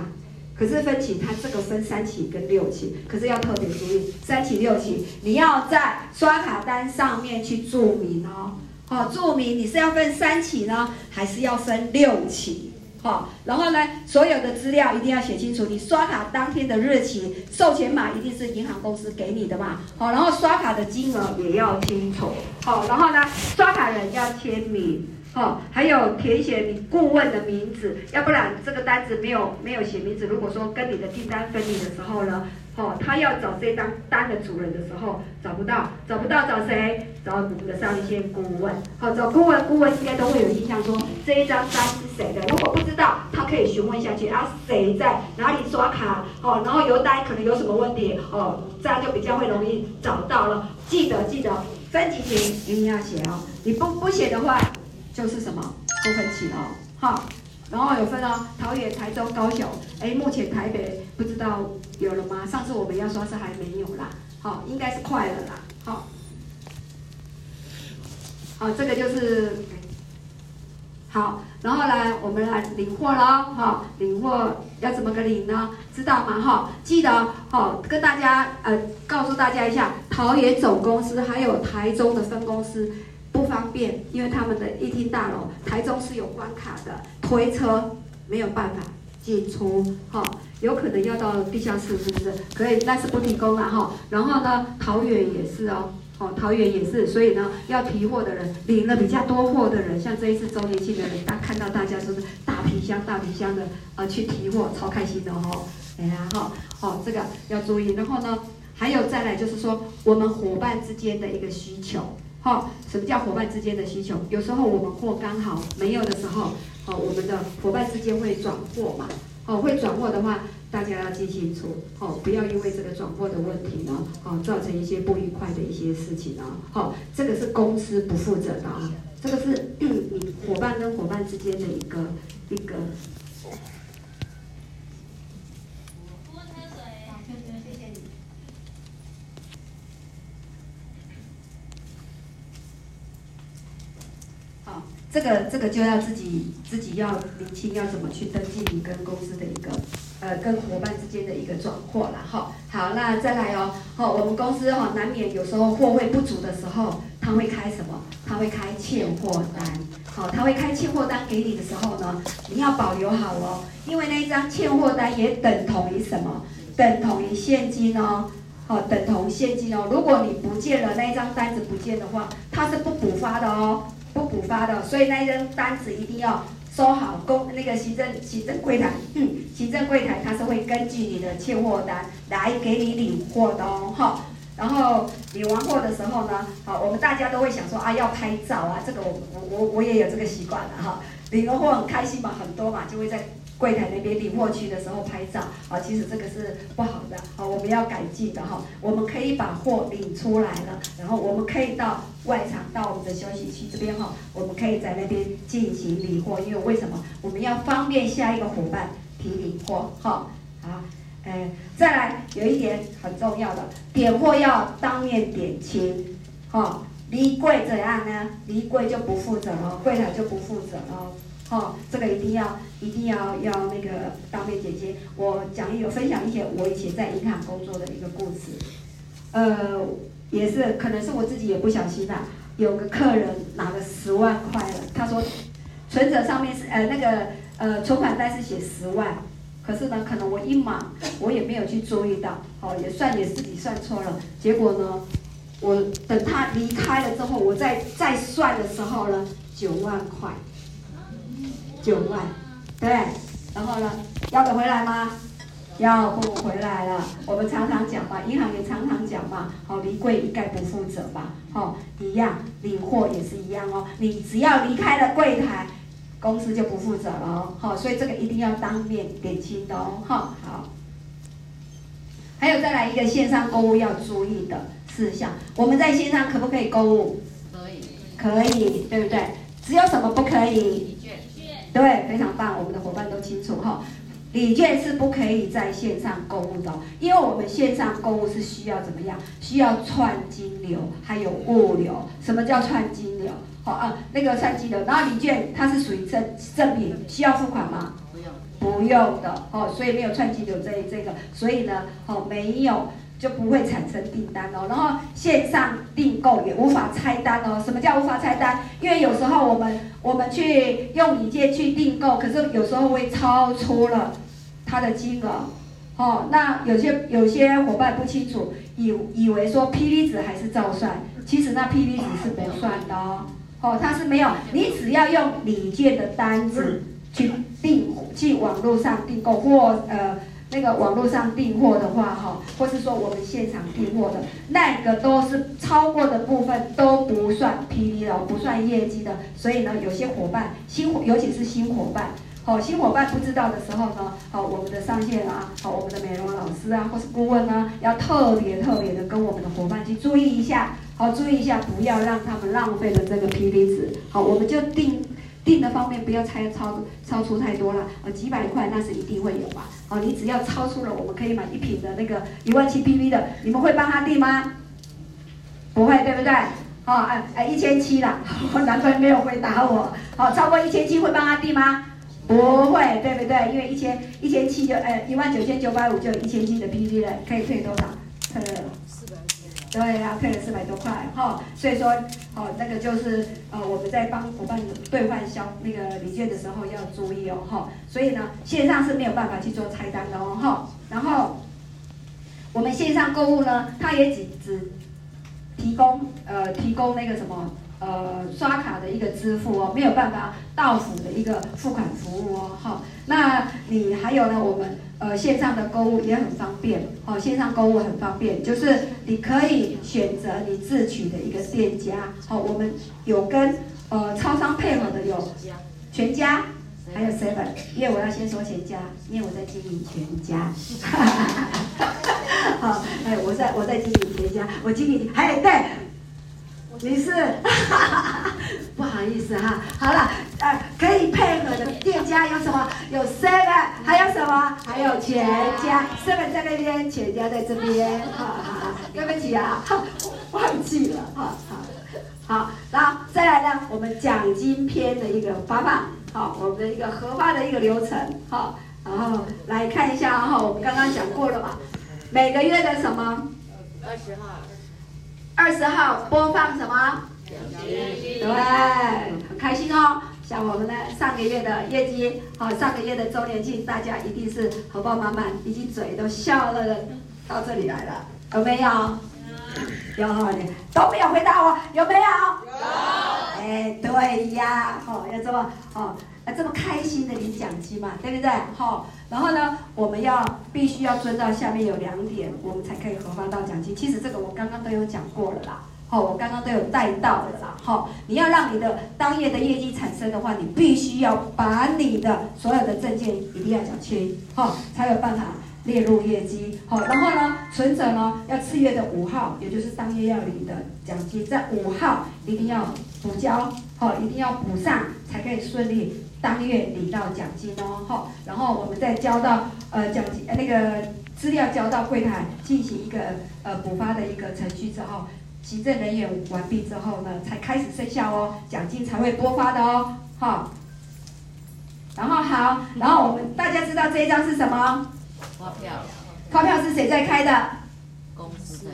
可是分期，它这个分三期跟六期，可是要特别注意，三期六期，你要在刷卡单上面去注明哦，好，注明你是要分三期呢，还是要分六期，好，然后呢，所有的资料一定要写清楚，你刷卡当天的日期，授权码一定是银行公司给你的嘛，好，然后刷卡的金额也要清楚，好，然后呢，刷卡人要签名。哦，还有填写你顾问的名字，要不然这个单子没有没有写名字。如果说跟你的订单分离的时候呢，哦，他要找这张单的主人的时候找不到，找不到找谁？找我们的上一线顾问。好，找顾问，顾问应该都会有印象说这一张单是谁的。如果不知道，他可以询问下去啊，谁在哪里刷卡？哦，然后邮单可能有什么问题？哦，这样就比较会容易找到了。记得记得分级前一定要写哦，你不不写的话。就是什么不分期哦，好，然后有分哦，桃园、台中、高雄，哎，目前台北不知道有了吗？上次我们要刷是还没有啦，好，应该是快了啦，好，好，这个就是好，然后来我们来领货喽，哈，领货要怎么个领呢？知道吗？哈，记得好跟大家呃告诉大家一下，桃园总公司还有台中的分公司。不方便，因为他们的一厅大楼，台中是有关卡的，推车没有办法进出，哈、哦，有可能要到地下室，是不是？可以，但是不提供了哈、哦。然后呢，桃园也是哦，哦，桃园也是，所以呢，要提货的人，领了比较多货的人，像这一次周年庆的人，大看到大家说是大皮箱、大皮箱的，呃，去提货，超开心的哦。哎呀，哈，哦，这个要注意。然后呢，还有再来就是说，我们伙伴之间的一个需求。好，什么叫伙伴之间的需求？有时候我们货刚好没有的时候，好，我们的伙伴之间会转货嘛。哦，会转货的话，大家要记清楚，哦，不要因为这个转货的问题呢，哦，造成一些不愉快的一些事情啊。好，这个是公司不负责的啊，这个是 你伙伴跟伙伴之间的一个一个。这个这个就要自己自己要厘清，要怎么去登记你跟公司的一个呃跟伙伴之间的一个转货了哈。好，那再来哦，好，我们公司哈难免有时候货会不足的时候，他会开什么？他会开欠货单。好，他会开欠货单给你的时候呢，你要保留好哦，因为那一张欠货单也等同于什么？等同于现金哦。好，等同现金哦。如果你不见了那一张单子不见的话，他是不补发的哦。不补发的，所以那一张单子一定要收好。公那个行政行政柜台，嗯，行政柜台它是会根据你的欠货单来给你领货的哦，哈。然后领完货的时候呢，好，我们大家都会想说啊，要拍照啊，这个我我我我也有这个习惯了哈。领了货很开心嘛，很多嘛，就会在。柜台那边领货区的时候拍照啊，其实这个是不好的啊，我们要改进的哈。我们可以把货领出来了，然后我们可以到外场，到我们的休息区这边哈，我们可以在那边进行领货，因为为什么？我们要方便下一个伙伴提领货哈。好，哎，再来有一点很重要的，点货要当面点清，哈，离柜怎样呢？离柜就不负责了，柜台就不负责了。哦，这个一定要一定要要那个当面解决。我讲有分享一些我以前在银行工作的一个故事，呃，也是可能是我自己也不小心啦。有个客人拿了十万块了，他说存折上面是呃那个呃存款单是写十万，可是呢可能我一忙我也没有去注意到，哦也算也自己算错了。结果呢，我等他离开了之后，我再再算的时候呢，九万块。九万，对，然后呢，要得回来吗？要不回来了。我们常常讲嘛，银行也常常讲嘛，好，离柜一概不负责嘛，好，一样，领货也是一样哦。你只要离开了柜台，公司就不负责了哦。好，所以这个一定要当面点清的哦。好，好。还有再来一个线上购物要注意的事项，我们在线上可不可以购物？可以，可以，对不对？只有什么不可以？对，非常棒，我们的伙伴都清楚哈。礼券是不可以在线上购物的，因为我们线上购物是需要怎么样？需要串金流，还有物流。什么叫串金流？好啊，那个串金流，然后礼券它是属于赠赠品，需要付款吗？不用，不用的哦，所以没有串金流这这个，所以呢，哦，没有。就不会产生订单哦，然后线上订购也无法拆单哦。什么叫无法拆单？因为有时候我们我们去用礼件去订购，可是有时候会超出了它的金额，哦，那有些有些伙伴不清楚，以以为说霹雳值还是照算，其实那霹雳值是不算的哦，哦，它是没有，你只要用礼件的单子去订，去网络上订购或呃。那个网络上订货的话，哈，或是说我们现场订货的，那个都是超过的部分都不算 PV 的，不算业绩的。所以呢，有些伙伴新，尤其是新伙伴，好，新伙伴不知道的时候呢，好，我们的上线啊，好，我们的美容老师啊，或是顾问呢，要特别特别的跟我们的伙伴去注意一下，好，注意一下，不要让他们浪费了这个 PV 值，好，我们就定。定的方面不要猜超超出太多了，呃，几百块那是一定会有吧？哦，你只要超出了，我们可以买一瓶的那个一万七 PV 的，你们会帮他定吗？不会，对不对？哦，哎哎，一千七了，难怪没有回答我。好，超过一千七会帮他定吗？不会，对不对？因为一千一千七就哎一万九千九百五就有一千七的 PV 了，可以退多少？退。对呀，退了四百多块哈，所以说，哦，那个就是呃，我们在帮伙伴兑换消那个礼券的时候要注意哦哈，所以呢，线上是没有办法去做拆单的哦哈，然后我们线上购物呢，它也只只提供呃提供那个什么呃刷卡的一个支付哦，没有办法到府的一个付款服务哦哈，那你还有呢，我们。呃，线上的购物也很方便，哦，线上购物很方便，就是你可以选择你自取的一个店家，哦，我们有跟呃超商配合的有全家，还有 seven，因为我要先说全家，因为我在经营全家，好，哎，我在我在经营全家，我经营，还有，对。你是，不好意思哈，好了，呃，可以配合的店家有什么？有 seven，还有什么？还有全家，seven 在那边，全家在这边，好好好，对不起啊，忘记了，好好好，然后再来呢，我们奖金篇的一个发放，好，我们的一个核发的一个流程，好，然后来看一下哈，我们刚刚讲过了嘛，每个月的什么？二十号。二十号播放什么？对，很开心哦。像我们的上个月的业绩，好，上个月的周年庆，大家一定是荷包满满，已经嘴都笑了到这里来了，有没有？有，有，都没有回答我，有没有？有。哎，对呀，好，要这么哦。啊，这么开心的领奖金嘛，对不对？好，然后呢，我们要必须要遵照下面有两点，我们才可以核发到奖金。其实这个我刚刚都有讲过了啦，好，我刚刚都有带到的啦。好，你要让你的当月的业绩产生的话，你必须要把你的所有的证件一定要缴清，好，才有办法列入业绩。好，然后呢，存折呢要次月的五号，也就是当月要领的奖金，在五号一定要补交，好，一定要补上，才可以顺利。当月领到奖金哦，好，然后我们再交到呃奖金那个资料交到柜台进行一个呃补发的一个程序之后，行政人员完毕之后呢，才开始生效哦，奖金才会多发的哦，好，然后好，然后我们大家知道这一张是什么？发票。发票是谁在开的？公司在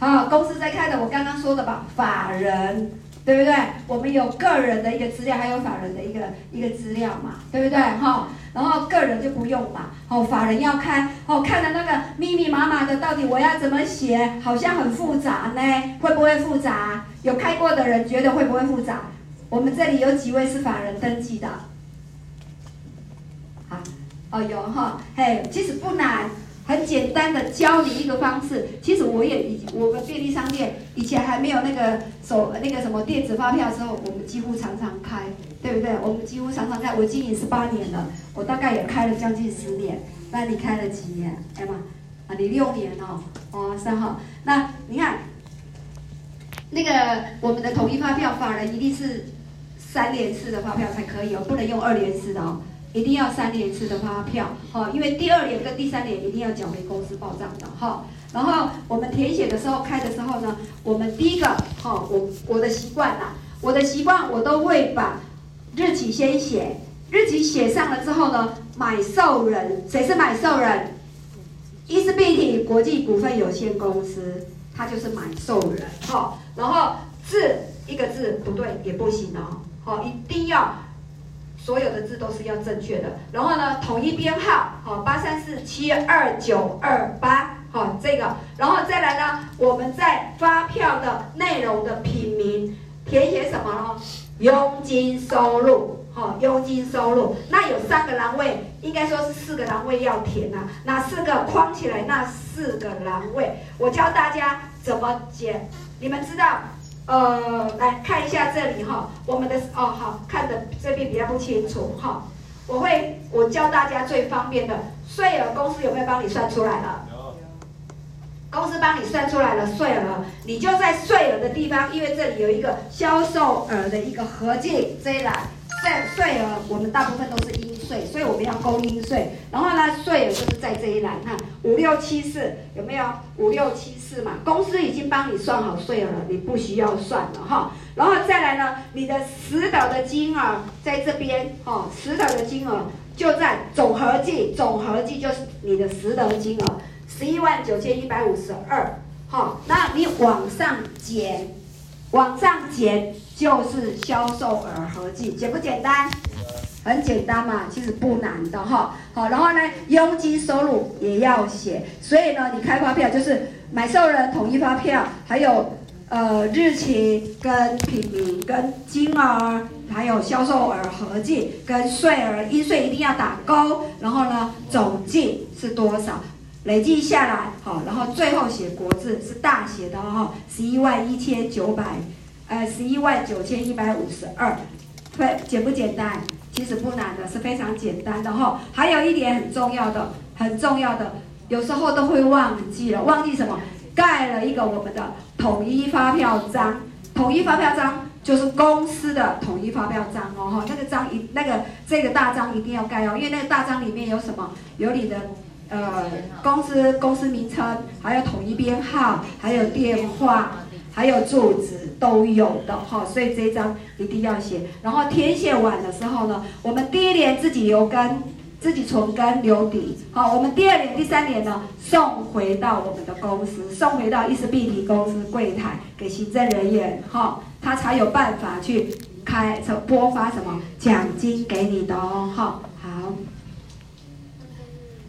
开。好，公司在开的，我刚刚说的吧，法人。对不对？我们有个人的一个资料，还有法人的一个一个资料嘛，对不对？哈，然后个人就不用嘛，哦，法人要开，哦，看的那个密密麻麻的，到底我要怎么写？好像很复杂呢，会不会复杂？有开过的人觉得会不会复杂？我们这里有几位是法人登记的？好，哦，有哈，嘿，其实不难，很简单的教你一个方式。其实我也以我们便利商店以前还没有那个手那个什么电子发票的时候，我们几乎常常开，对不对？我们几乎常常开。我经营十八年了，我大概也开了将近十年。那你开了几年？哎妈，啊，你六年哦，哦，三号。那你看，那个我们的统一发票法人一定是三联式的发票才可以哦，不能用二联式的哦，一定要三联式的发票哦，因为第二联跟第三联一定要缴回公司报账的哈。然后我们填写的时候开的时候呢，我们第一个哈，我我的习惯啦，我的习惯我都会把日期先写。日期写上了之后呢，买受人谁是买受人？伊思碧媞国际股份有限公司，它就是买受人。哈，然后字一个字不对也不行哦，好，一定要所有的字都是要正确的。然后呢，统一编号，好，八三四七二九二八，好，这个，然后再来呢，我们在发票的内容的品名填写什么呢？佣金收入。好，佣金收入，那有三个栏位，应该说是四个栏位要填呐、啊。哪四个框起来？那四个栏位，我教大家怎么解。你们知道？呃，来看一下这里哈，我们的哦好，看的这边比较不清楚哈。我会我教大家最方便的税额，公司有没有帮你算出来了？有。公司帮你算出来了税额，你就在税额的地方，因为这里有一个销售额的一个合计这一栏。在税额，我们大部分都是应税，所以我们要勾应税。然后呢，税额就是在这一栏，哈五六七四有没有？五六七四嘛，公司已经帮你算好税额了，你不需要算了哈。然后再来呢，你的实得的金额在这边哈，实得的金额就在总合计，总合计就是你的实得金额十一万九千一百五十二，好，那你往上减，往上减。就是销售额合计，简不简单？很简单嘛，其实不难的哈。好，然后呢，佣金收入也要写。所以呢，你开发票就是买受人统一发票，还有呃日期跟品名跟金额，还有销售额合计跟税额，应税一定要打勾。然后呢，总计是多少？累计下来，好，然后最后写国字是大写的哈，十一万一千九百。呃，十一万九千一百五十二，会简不简单？其实不难的，是非常简单的哈。还有一点很重要的，很重要的，有时候都会忘记了，忘记什么？盖了一个我们的统一发票章，统一发票章就是公司的统一发票章哦哈。那个章一那个这个大章一定要盖哦，因为那个大章里面有什么？有你的呃公司公司名称，还有统一编号，还有电话。还有住址都有的哈，所以这张一定要写。然后填写完的时候呢，我们第一联自己留根，自己存根留底。好，我们第二联、第三联呢，送回到我们的公司，送回到伊思碧媞公司柜台给行政人员哈，他才有办法去开拨发什么奖金给你的哦哈。好，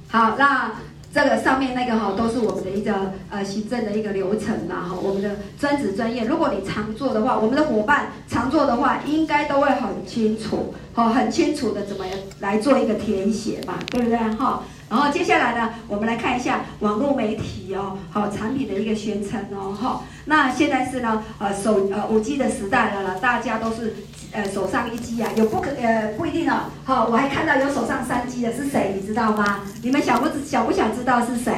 好那。这个上面那个哈都是我们的一个呃行政的一个流程啦哈，我们的专职专业。如果你常做的话，我们的伙伴常做的话，应该都会很清楚，哈，很清楚的怎么来做一个填写嘛，对不对哈？然后接下来呢，我们来看一下网络媒体哦，好产品的一个宣称哦哈。那现在是呢呃手呃五 G 的时代了啦，大家都是。呃，手上一击啊，有不可呃不一定哦。好，我还看到有手上三击的是谁，你知道吗？你们想不想不想知道是谁？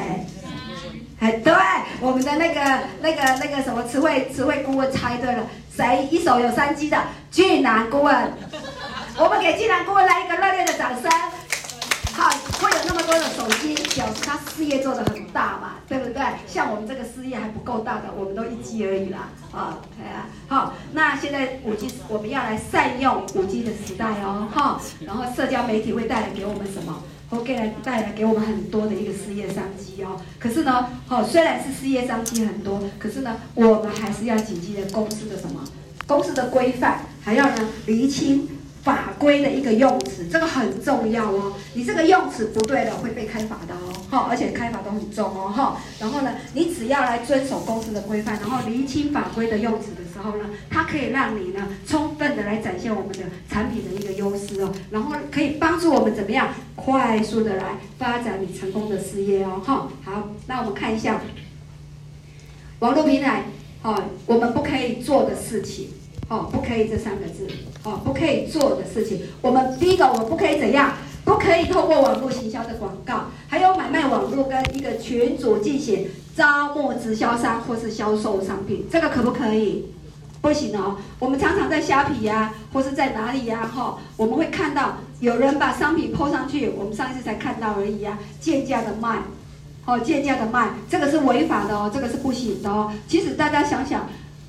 哎，对，我们的那个那个那个什么词汇词汇顾问猜对了，谁一手有三击的？俊男顾问，我们给俊男顾问来一个热烈的掌声。好，会有那么多的手机，表示他事业做得很大嘛，对不对？像我们这个事业还不够大的，我们都一机而已啦。啊，对啊。好，那现在五 G 我们要来善用五 G 的时代哦，哈。然后社交媒体会带来给我们什么？会带来带来给我们很多的一个事业商机哦。可是呢，好，虽然是事业商机很多，可是呢，我们还是要谨记的公司的什么？公司的规范，还要呢厘清。法规的一个用词，这个很重要哦。你这个用词不对的，会被开罚的哦。哈，而且开罚都很重哦。哈，然后呢，你只要来遵守公司的规范，然后厘清法规的用词的时候呢，它可以让你呢充分的来展现我们的产品的一个优势哦，然后可以帮助我们怎么样快速的来发展你成功的事业哦。哈，好，那我们看一下网络平台，哦，我们不可以做的事情，哦，不可以这三个字，哦，不可以做的事情，我们第一个，我们不可以怎样？不可以透过网络行销的广告，还有买卖网络跟一个群组进行招募直销商或是销售商品，这个可不可以？不行哦。我们常常在虾皮呀、啊，或是在哪里呀、啊，哈，我们会看到有人把商品 po 上去，我们上一次才看到而已啊，贱价的卖，哦，贱价的卖，这个是违法的哦，这个是不行的哦。其实大家想想，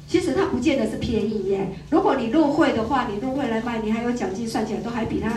其实它不见得是便宜耶。如果你入会的话，你入会来卖，你还有奖金，算起来都还比他。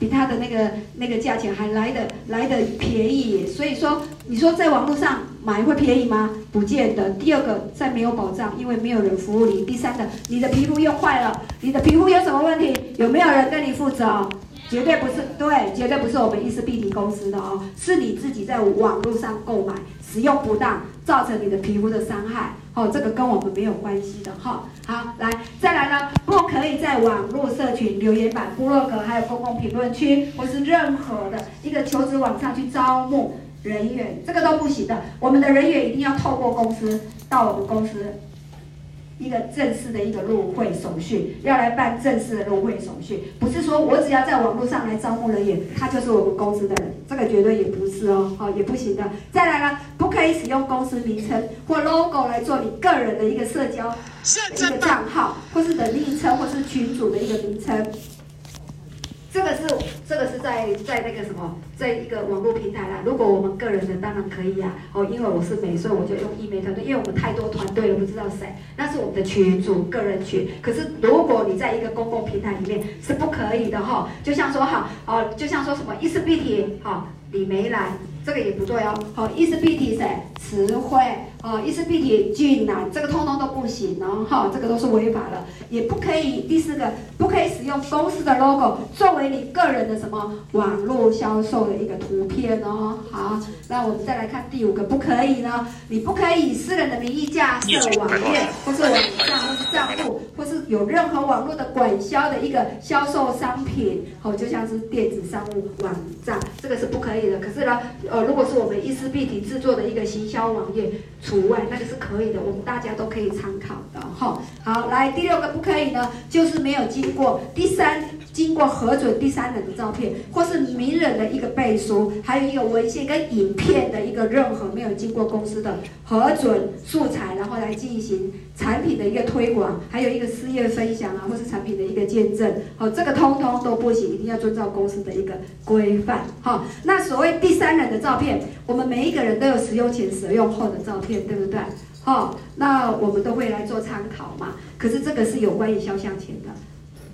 比他的那个那个价钱还来得来得便宜，所以说你说在网络上买会便宜吗？不见得。第二个，再没有保障，因为没有人服务你。第三个，你的皮肤又坏了，你的皮肤有什么问题？有没有人跟你负责？绝对不是，对，绝对不是我们伊丝必提公司的哦，是你自己在网络上购买，使用不当，造成你的皮肤的伤害。哦，这个跟我们没有关系的哈。好，来，再来呢，不可以在网络社群留言板、部落格，还有公共评论区，或是任何的一个求职网上去招募人员，这个都不行的。我们的人员一定要透过公司到我们公司。一个正式的一个入会手续，要来办正式的入会手续，不是说我只要在网络上来招募人员，他就是我们公司的人，这个绝对也不是哦，好也不行的。再来了，不可以使用公司名称或 logo 来做你个人的一个社交一个账号，或是的昵称，或是群组的一个名称。这个是这个是在在那个什么，在一个网络平台啦。如果我们个人的当然可以呀，哦，因为我是美，所以我就用医美团队，因为我们太多团队了，不知道谁，那是我们的群主个人群。可是如果你在一个公共平台里面是不可以的哈，就像说哈，哦，就像说什么伊丝碧媞，哈，李梅来。这个也不对哦，好，伊丝碧媞谁？慈惠，哦，伊丝碧媞俊男，这个通通都不行哦，哈，这个都是违法的，也不可以。第四个，不可以使用公司的 logo 作为你个人的什么网络销售的一个图片哦。好，那我们再来看第五个，不可以呢，你不可以以私人的名义架设网页，或是网站，或是账户，或是有任何网络的管销的一个销售商品，哦，就像是电子商务网站，这个是不可以的。可是呢，呃，如果是我们一丝碧媞制作的一个行销网页除外，那个是可以的，我们大家都可以参考的哈。好，来第六个不可以呢，就是没有经过第三经过核准第三人的照片，或是名人的一个背书，还有一个文献跟影片的一个任何没有经过公司的核准素材，然后来进行产品的一个推广，还有一个事业分享啊，或是产品的一个见证，好，这个通通都不行，一定要遵照公司的一个规范。好，那所谓第三人的照照片，我们每一个人都有使用前、使用后的照片，对不对？好，那我们都会来做参考嘛。可是这个是有关于肖像权的，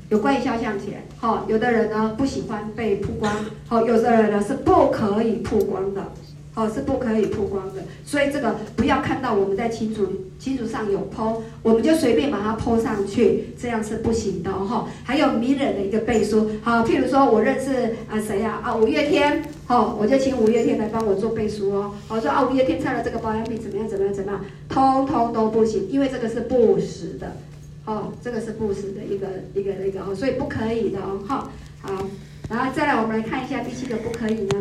有关于肖像权。好，有的人呢不喜欢被曝光，好，有的人呢是不可以曝光的。哦，是不可以曝光的，所以这个不要看到我们在群组群组上有 po，我们就随便把它 po 上去，这样是不行的哈。还有名人的一个背书，好，譬如说我认识啊谁呀啊五月天，好，我就请五月天来帮我做背书哦。我说啊五月天擦了这个保养品怎么样怎么样怎么样，通通都不行，因为这个是不实的，哦，这个是不实的一个一个那个哦，所以不可以的哦。好，好，然后再来我们来看一下第七个不可以呢。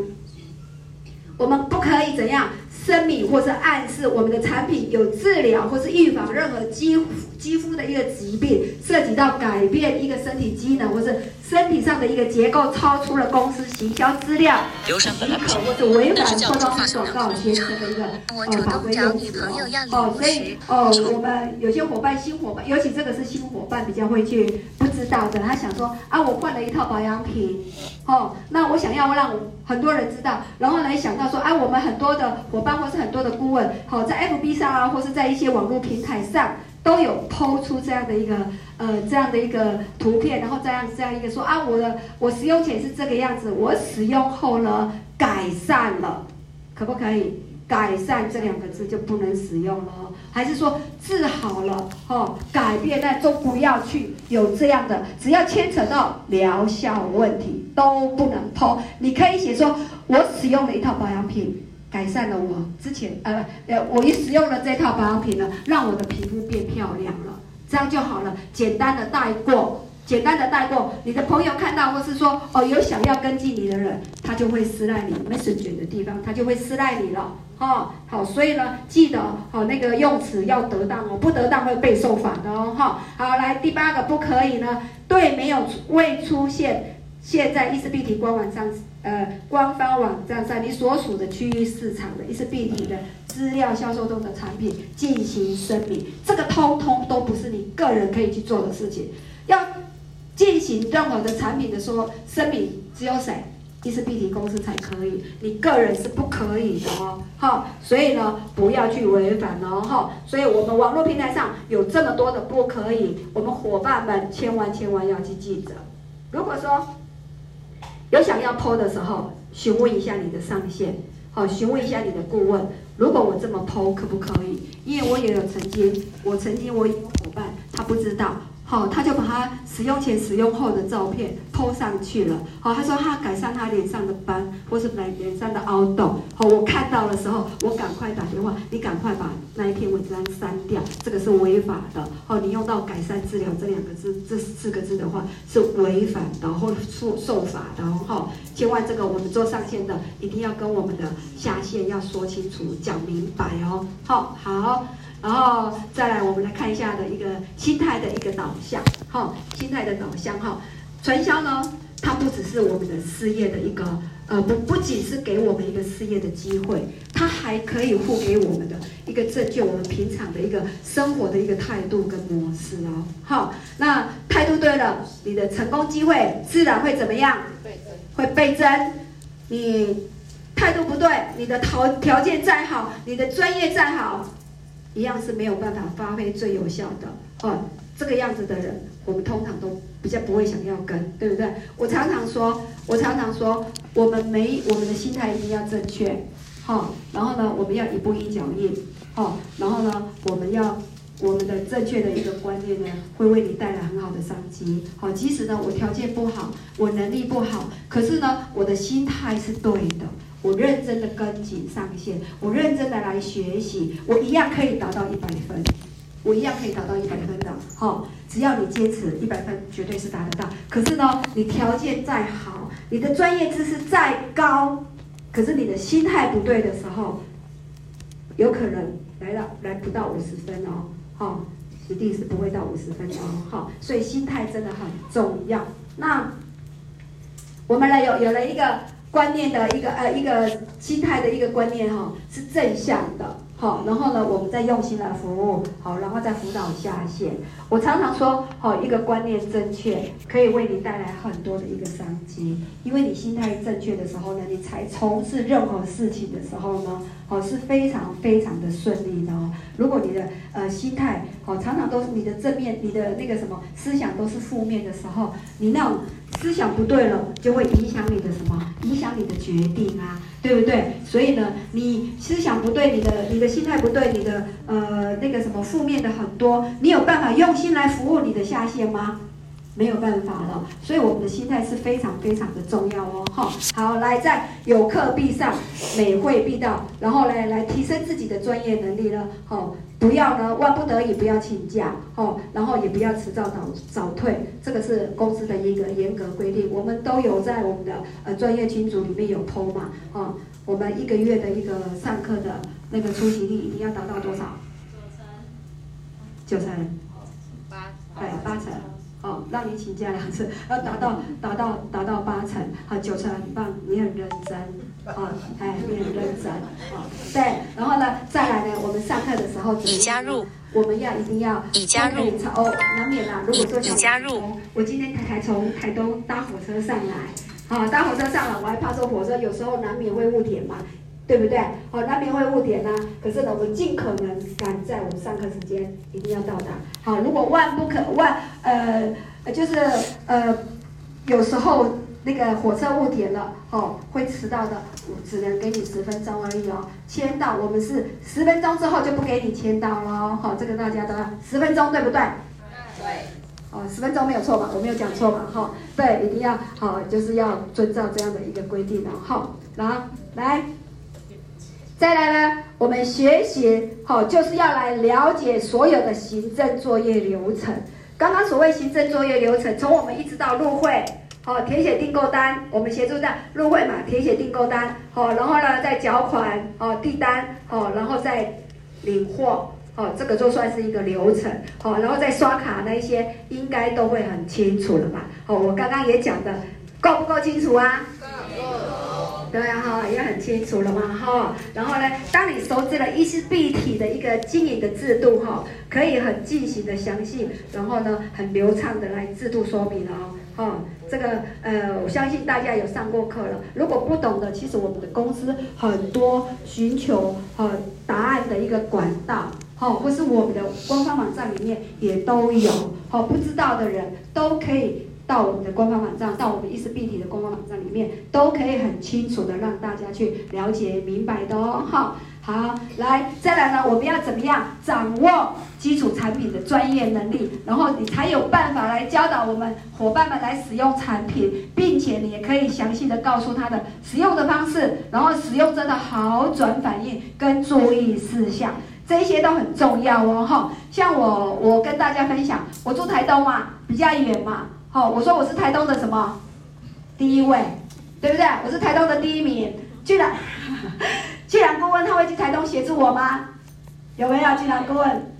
我们不可以怎样声明或是暗示我们的产品有治疗或是预防任何肌肌肤的一个疾病，涉及到改变一个身体机能或是身体上的一个结构，超出了公司行销资料许可或者违反化妆品广告形成的一个呃法规要求哦。哦，所以哦，我们有些伙伴新伙伴，尤其这个是新伙伴比较会去不知道的，他想说啊，我换了一套保养品，哦，那我想要让很多人知道，然后来想到说，啊，我们很多的伙伴或是很多的顾问，好，在 FB 上啊，或是在一些网络平台上。都有抛出这样的一个呃这样的一个图片，然后这样这样一个说啊，我的我使用前是这个样子，我使用后呢改善了，可不可以？改善这两个字就不能使用了，还是说治好了哦？改变那都不要去有这样的，只要牵扯到疗效问题都不能抛。你可以写说，我使用了一套保养品。改善了我之前呃呃，我一使用了这套保养品呢，让我的皮肤变漂亮了，这样就好了，简单的带过，简单的带过。你的朋友看到，或是说哦有想要跟进你的人，他就会私赖你 message 的地方，他就会私赖你了。哦，好，所以呢，记得哦那个用词要得当哦，不得当会被受罚的哦。哈，好，来第八个不可以呢，对没有未出现现在意思必提官网上呃官方网站上你所属的区域市场的意思必提的。资料销售中的产品进行声明，这个通通都不是你个人可以去做的事情。要进行任何的产品的说声明，只有谁？意思必提公司才可以，你个人是不可以的哦。好，所以呢，不要去违反哦。哈，所以我们网络平台上有这么多的不可以，我们伙伴们千万千万要去记着。如果说有想要剖的时候，询问一下你的上线，好，询问一下你的顾问。如果我这么剖可不可以？因为我也有曾经，我曾经我有伙伴，他不知道。好，他就把他使用前、使用后的照片 PO 上去了。好，他说他改善他脸上的斑，或是脸脸上的凹痘。好，我看到的时候，我赶快打电话，你赶快把那一篇文章删掉，这个是违法的。好，你用到改善治疗这两个字，这四个字的话是违反的，或受受罚的。好，千万这个我们做上线的一定要跟我们的下线要说清楚、讲明白哦。好，好。然后再来，我们来看一下的一个心态的一个导向，哈，心态的导向，哈，传销呢，它不只是我们的事业的一个，呃，不不仅是给我们一个事业的机会，它还可以付给我们的一个这就我们平常的一个生活的一个态度跟模式哦，好，那态度对了，你的成功机会自然会怎么样？会倍增。你态度不对，你的条条件再好，你的专业再好。一样是没有办法发挥最有效的哦，这个样子的人，我们通常都比较不会想要跟，对不对？我常常说，我常常说，我们没我们的心态一定要正确，好、哦，然后呢，我们要一步一脚印，好、哦，然后呢，我们要我们的正确的一个观念呢，会为你带来很好的商机，好、即使呢我条件不好，我能力不好，可是呢我的心态是对的。我认真的跟紧上线，我认真的来学习，我一样可以达到一百分，我一样可以达到一百分的。好，只要你坚持，一百分绝对是达得到。可是呢，你条件再好，你的专业知识再高，可是你的心态不对的时候，有可能来到来不到五十分哦。好，一定是不会到五十分哦。好，所以心态真的很重要。那我们来有有了一个。观念的一个呃一个心态的一个观念哈，是正向的，好，然后呢，我们再用心来服务，好，然后再辅导下线。我常常说，好，一个观念正确，可以为你带来很多的一个商机。因为你心态正确的时候呢，你才从事任何事情的时候呢，好，是非常非常的顺利的哦。如果你的呃心态好，常常都是你的正面，你的那个什么思想都是负面的时候，你那种。思想不对了，就会影响你的什么？影响你的决定啊，对不对？所以呢，你思想不对，你的你的心态不对，你的呃那个什么负面的很多，你有办法用心来服务你的下线吗？没有办法了。所以我们的心态是非常非常的重要哦。哈，好，来在有课必上，每会必到，然后来来提升自己的专业能力了。好。不要呢，万不得已不要请假，哦，然后也不要迟到早早退，这个是公司的一个严格规定。我们都有在我们的呃专业群组里面有 PO 嘛，哦，我们一个月的一个上课的那个出席率一定要达到多少？九成。九成。八。对，八成。哦，让你请假两次，要达到达到达到八成，好，九成很棒，你很认真，啊，哎，你很认真，啊，对，然后呢，再来呢，我们上课的时候，已加入，我们要一定要，已加入，哦，难免啦，如果说想，已加入，我今天才从台东搭火车上来，啊，搭火车上来，我还怕坐火车有时候难免会误点嘛。对不对？好，难免会误点呢、啊。可是呢，我们尽可能赶在我们上课时间一定要到达。好，如果万不可万，呃，就是呃，有时候那个火车误点了，哦，会迟到的，我只能给你十分钟而已哦。签到我们是十分钟之后就不给你签到了。好，这个大家都要十分钟，对不对？对。哦，十分钟没有错吧？我没有讲错吧？哈，对，一定要好，就是要遵照这样的一个规定的。好，然后来。再来呢，我们学习好就是要来了解所有的行政作业流程。刚刚所谓行政作业流程，从我们一直到入会，好填写订购单，我们协助在入会嘛，填写订购单，好，然后呢再缴款，哦递单，好，然后再领货，好，这个就算是一个流程，好，然后再刷卡那一些应该都会很清楚了吧？好，我刚刚也讲的够不够清楚啊？够对啊，哈，也很清楚了嘛，哈。然后呢，当你熟知了伊丝碧媞的一个经营的制度，哈，可以很进行的详细，然后呢，很流畅的来制度说明了哦，哈。这个呃，我相信大家有上过课了。如果不懂的，其实我们的公司很多寻求呃答案的一个管道，哈，或是我们的官方网站里面也都有，哈，不知道的人都可以。到我们的官方网站，到我们伊丝碧媞的官方网站里面，都可以很清楚的让大家去了解明白的哦。好，好，来，再来呢，我们要怎么样掌握基础产品的专业能力，然后你才有办法来教导我们伙伴们来使用产品，并且你也可以详细的告诉他的使用的方式，然后使用真的好转反应跟注意事项，这些都很重要哦。哈，像我，我跟大家分享，我住台东嘛，比较远嘛。好，我说我是台东的什么第一位，对不对？我是台东的第一名。居然，居然顾问他会去台东协助我吗？有没有？居然顾问？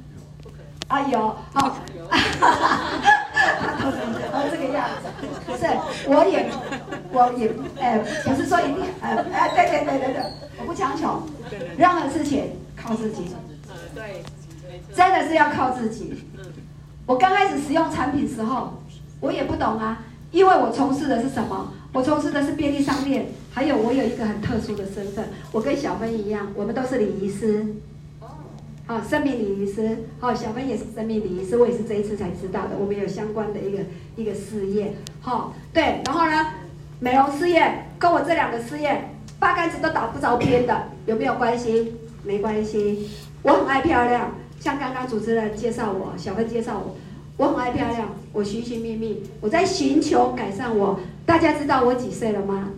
啊有，好，哈哈哈这个样子，不是，我也，我也，哎，不是说一定，哎哎，对对对对对，我不强求，任何事情靠自己，对，真的是要靠自己。我刚开始使用产品时候。我也不懂啊，因为我从事的是什么？我从事的是便利商店，还有我有一个很特殊的身份，我跟小芬一样，我们都是礼仪师，哦，生命礼仪师，好，小芬也是生命礼仪师，我也是这一次才知道的，我们有相关的一个一个事业，好，对，然后呢，美容事业跟我这两个事业八竿子都打不着边的，有没有关系？没关系，我很爱漂亮，像刚刚主持人介绍我，小芬介绍我。我很爱漂亮，我寻寻觅觅，我在寻求改善我。大家知道我几岁了吗？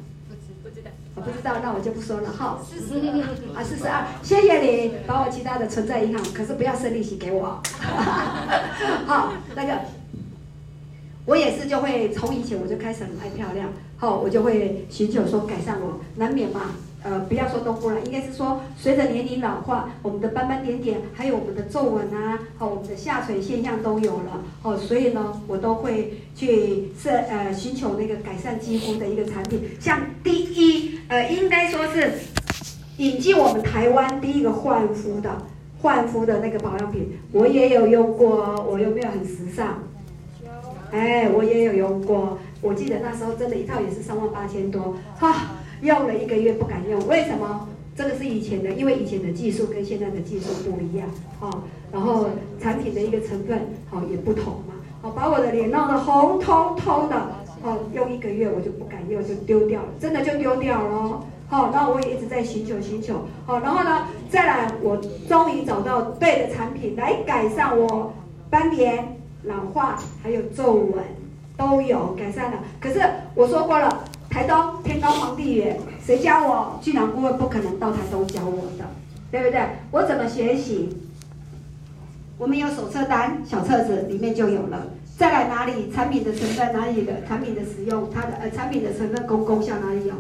不知道，我不知道，那我就不说了哈。四十二啊，四十二，谢谢你把我其他的存在银行，可是不要生利息给我。好，那个我也是就会从以前我就开始很爱漂亮，好，我就会寻求说改善我，难免嘛。呃，不要说东部了，应该是说，随着年龄老化，我们的斑斑点点，还有我们的皱纹啊，好，我们的下垂现象都有了，哦，所以呢，我都会去设呃寻求那个改善肌肤的一个产品，像第一呃，应该说是引进我们台湾第一个焕肤的焕肤的那个保养品，我也有用过，我有没有很时尚？哎，我也有用过，我记得那时候真的一套也是三万八千多，哈。用了一个月不敢用，为什么？这个是以前的，因为以前的技术跟现在的技术不一样，哦，然后产品的一个成分，哦，也不同嘛，哦，把我的脸弄得红彤彤的，哦，用一个月我就不敢用，就丢掉了，真的就丢掉了，好，然后我也一直在寻求寻求，好，然后呢，再来，我终于找到对的产品来改善我斑点、老化还有皱纹都有改善了，可是我说过了。台东天高皇帝远，谁教我？居然顾问不可能到台东教我的，对不对？我怎么学习？我们有手册单，小册子里面就有了。再来哪里？产品的成分哪里的？产品的使用，它的呃产品的成分功功效哪里有？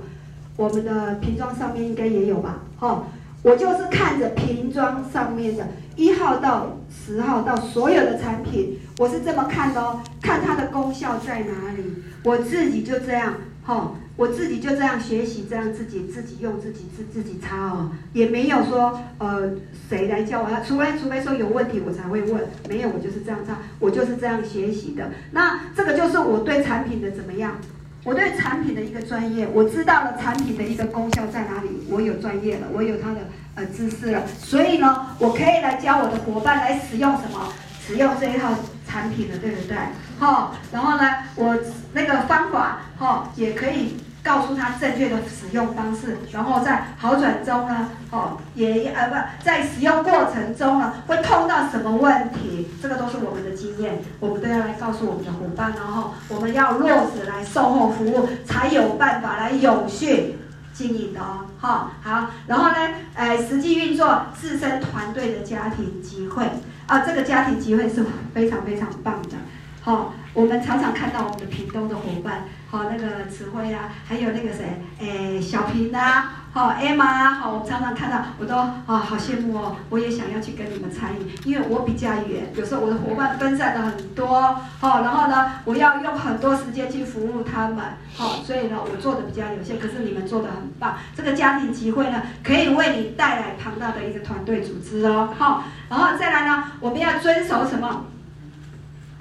我们的瓶装上面应该也有吧？哈，我就是看着瓶装上面的一号到十号到所有的产品，我是这么看的哦，看它的功效在哪里，我自己就这样，哈。我自己就这样学习，这样自己自己用自己自自己擦哦，也没有说呃谁来教我，除非除非说有问题我才会问，没有我就是这样擦，我就是这样学习的。那这个就是我对产品的怎么样？我对产品的一个专业，我知道了产品的一个功效在哪里，我有专业了，我有它的呃知识了，所以呢，我可以来教我的伙伴来使用什么，使用这一套产品的，对不对？好，然后呢，我那个方法哈也可以。告诉他正确的使用方式，然后在好转中呢，哦，也呃不在使用过程中呢，会碰到什么问题，这个都是我们的经验，我们都要来告诉我们的伙伴，然后我们要落实来售后服务，才有办法来永续经营的哦，好，好，然后呢，呃，实际运作自身团队的家庭集会啊，这个家庭机会是非常非常棒的，好，我们常常看到我们的屏东的伙伴，好，那个慈辉啊，还有那个谁，诶，小平啊。好，Emma，好，我常常看到，我都啊，好羡慕哦，我也想要去跟你们参与，因为我比较远，有时候我的伙伴分散的很多，好，然后呢，我要用很多时间去服务他们，好，所以呢，我做的比较有限，可是你们做的很棒，这个家庭集会呢，可以为你带来庞大的一个团队组织哦，好，然后再来呢，我们要遵守什么？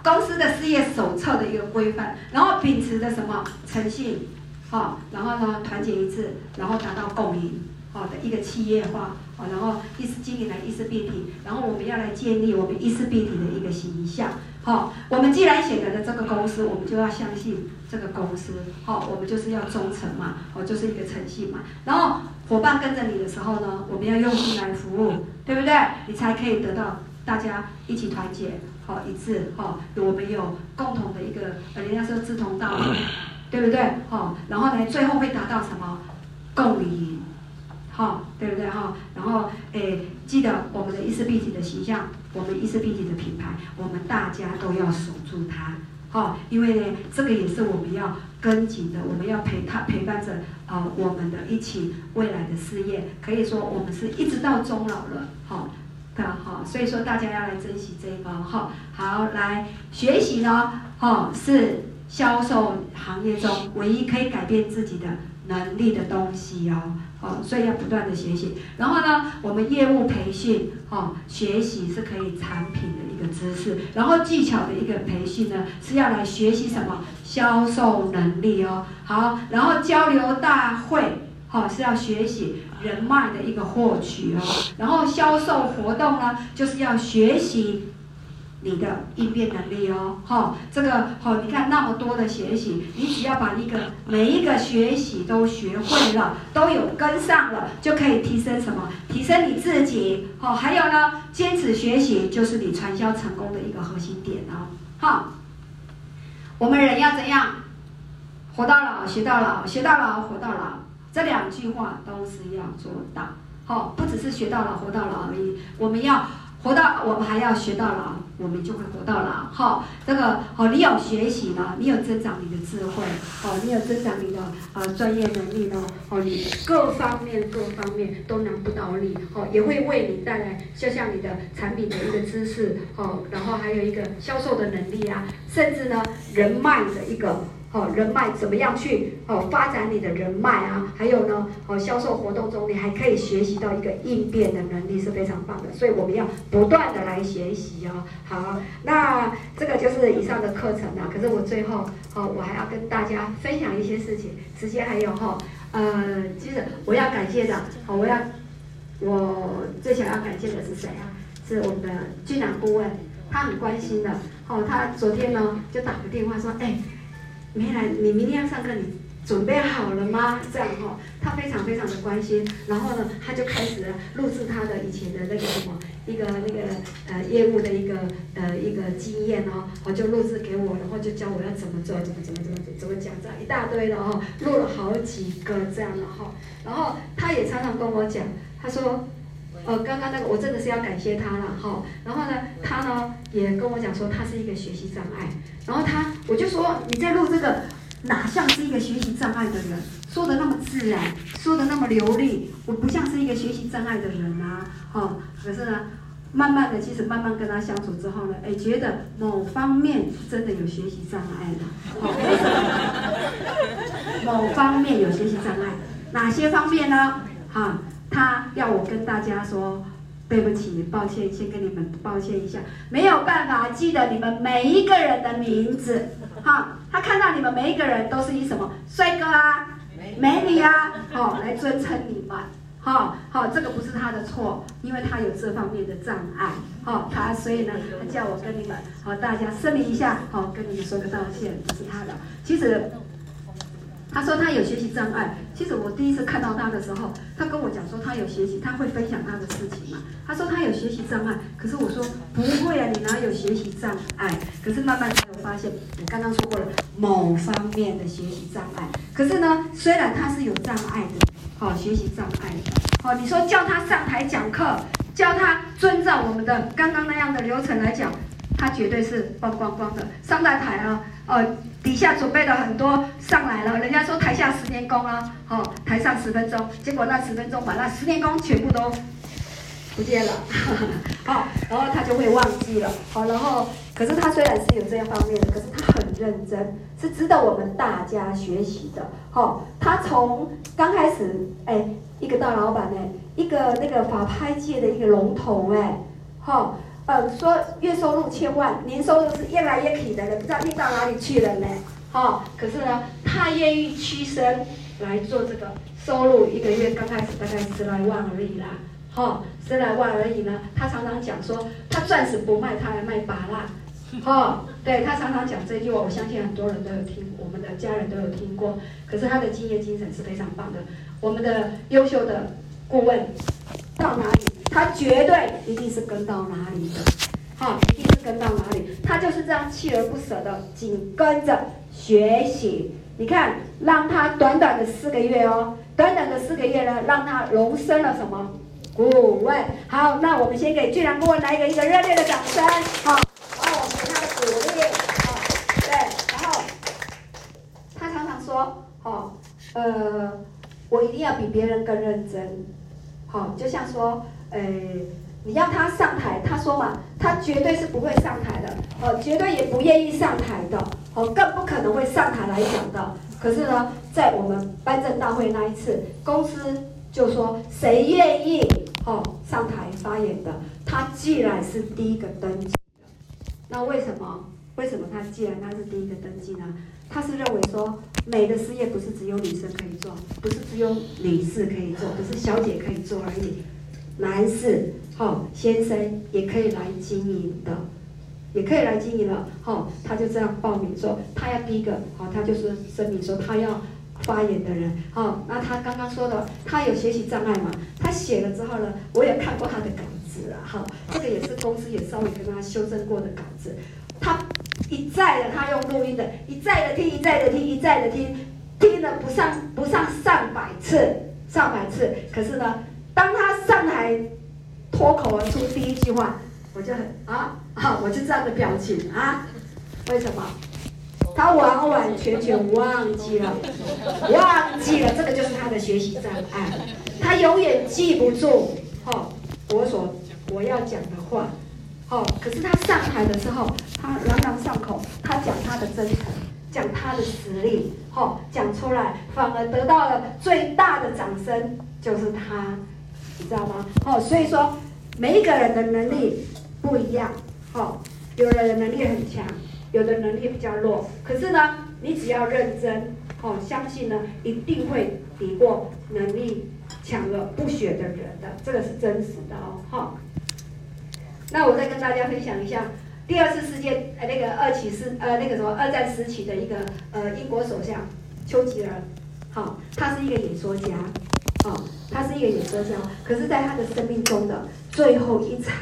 公司的事业手册的一个规范，然后秉持的什么诚信。好，然后呢，团结一致，然后达到共赢，好的一个企业化，好，然后意识经营来意识并体，然后我们要来建立我们意识并体的一个形象，好，我们既然选择了这个公司，我们就要相信这个公司，好，我们就是要忠诚嘛，哦，就是一个诚信嘛，然后伙伴跟着你的时候呢，我们要用心来服务，对不对？你才可以得到大家一起团结，好一致，好，我们有共同的一个，人家说志同道合。对不对？好，然后呢，最后会达到什么？共赢，好，对不对？哈，然后诶，记得我们的意识并体的形象，我们意识并体的品牌，我们大家都要守住它，哈，因为呢，这个也是我们要跟紧的，我们要陪他陪伴着啊、呃，我们的一起未来的事业，可以说我们是一直到终老了，好，的哈，所以说大家要来珍惜这一包，哈，好，来学习呢，哈，是。销售行业中唯一可以改变自己的能力的东西哦，哦，所以要不断的学习。然后呢，我们业务培训，哦，学习是可以产品的一个知识，然后技巧的一个培训呢，是要来学习什么？销售能力哦。好，然后交流大会，好，是要学习人脉的一个获取哦。然后销售活动呢，就是要学习。你的应变能力哦，好，这个好，你看那么多的学习，你只要把一个每一个学习都学会了，都有跟上了，就可以提升什么？提升你自己，好，还有呢，坚持学习就是你传销成功的一个核心点哦，好，我们人要怎样？活到老学到老，学到老活到老，这两句话都是要做到，好，不只是学到老活到老而已，我们要。活到我们还要学到老，我们就会活到老。好，这个好，你有学习了，你有增长你的智慧，好，你有增长你的呃专业能力呢，好，你各方面各方面都难不倒你，好，也会为你带来，就像你的产品的一个知识，好，然后还有一个销售的能力啊，甚至呢人脉的一个。哦，人脉怎么样去哦发展你的人脉啊？还有呢，哦销售活动中你还可以学习到一个应变的能力是非常棒的，所以我们要不断的来学习哦。好，那这个就是以上的课程了。可是我最后哦，我还要跟大家分享一些事情。时间还有哈，呃，其实我要感谢的，好，我要我最想要感谢的是谁啊？是我们的俊朗顾问，他很关心的。哦，他昨天呢就打个电话说，哎。没来，你明天要上课，你准备好了吗？这样哈，他非常非常的关心，然后呢，他就开始录制他的以前的那个什么一个那个呃业务的一个呃一个经验哦，我就录制给我，然后就教我要怎么做，怎么怎么怎么怎么讲这样一大堆的哦，录了好几个这样的哈，然后他也常常跟我讲，他说。呃，刚刚那个我真的是要感谢他了哈。然后呢，他呢也跟我讲说他是一个学习障碍。然后他我就说你在录这个哪像是一个学习障碍的人，说的那么自然，说的那么流利，我不像是一个学习障碍的人啊。哈，可是呢，慢慢的，其实慢慢跟他相处之后呢，哎，觉得某方面真的有学习障碍的。某方面有学习障碍，哪些方面呢？哈。他要我跟大家说，对不起，抱歉，先跟你们抱歉一下，没有办法记得你们每一个人的名字。哈，他看到你们每一个人都是以什么帅哥啊、美女啊，哦来尊称你们。好，好，这个不是他的错，因为他有这方面的障碍。好，他所以呢，他叫我跟你们，好，大家声明一下，好，跟你们说个道歉，不是他的。其实。他说他有学习障碍。其实我第一次看到他的时候，他跟我讲说他有学习，他会分享他的事情嘛。他说他有学习障碍，可是我说不会啊，你哪有学习障碍？可是慢慢才有发现，我刚刚说过了某方面的学习障碍。可是呢，虽然他是有障碍的，好学习障碍的。好，你说叫他上台讲课，叫他遵照我们的刚刚那样的流程来讲，他绝对是忘光光的。上大台啊，呃，底下准备了很多上来了，人家说台下十年功啊，好，台上十分钟，结果那十分钟把那十年功全部都不见了，好，然后他就会忘记了，好，然后可是他虽然是有这样方面的，可是他很认真，是值得我们大家学习的，好，他从刚开始，哎。一个大老板呢，一个那个法拍界的一个龙头哎，哈，呃，说月收入千万，年收入是越来越起的了，不知道运到哪里去了呢，哈，可是呢，他愿意屈身来做这个，收入一个月刚开始大概十来万而已啦，哈，十来万而已呢，他常常讲说，他钻石不卖，他来卖芭乐，哈，对，他常常讲这句话，我相信很多人都有听，我们的家人都有听过，可是他的敬业精神是非常棒的。我们的优秀的顾问到哪里，他绝对一定是跟到哪里的，好，一定是跟到哪里，他就是这样锲而不舍的紧跟着学习。你看，让他短短的四个月哦，短短的四个月呢，让他荣升了什么顾问？好，那我们先给俊良顾问来一个一个热烈的掌声，好，然后我们给他鼓励，好，对，然后他常常说，哦，呃。我一定要比别人更认真，好，就像说，诶，你要他上台，他说嘛，他绝对是不会上台的，哦，绝对也不愿意上台的，哦，更不可能会上台来讲的。可是呢，在我们颁证大会那一次，公司就说谁愿意，哦，上台发言的，他既然是第一个登记的，那为什么？为什么他既然他是第一个登记呢？他是认为说，美的事业不是只有女生可以做，不是只有女士可以做，不是小姐可以做而已，男士、好先生也可以来经营的，也可以来经营了。好，他就这样报名说，他要第一个，好，他就是声明说他要发言的人。好，那他刚刚说的，他有学习障碍嘛？他写了之后呢，我也看过他的稿子啊，好，这个也是公司也稍微跟他修正过的稿子，他。一再的，他用录音的，一再的听，一再的听，一再的听，听了不上不上上百次，上百次。可是呢，当他上台脱口而出第一句话，我就很啊啊，我就这样的表情啊，为什么？他完完全全忘记了，忘记了，这个就是他的学习障碍，他永远记不住哦，我所我要讲的话。哦，可是他上台的时候，他朗朗上口，他讲他的真诚，讲他的实力，哦，讲出来反而得到了最大的掌声，就是他，你知道吗？哦，所以说每一个人的能力不一样，哦，有的人能力很强，有的能力比较弱，可是呢，你只要认真，哦，相信呢，一定会比过能力强而不学的人的，这个是真实的哦，哈、哦。那我再跟大家分享一下第二次世界呃那个二期世呃那个什么二战时期的一个呃英国首相丘吉尔，好、哦，他是一个演说家，哦，他是一个演说家，可是在他的生命中的最后一场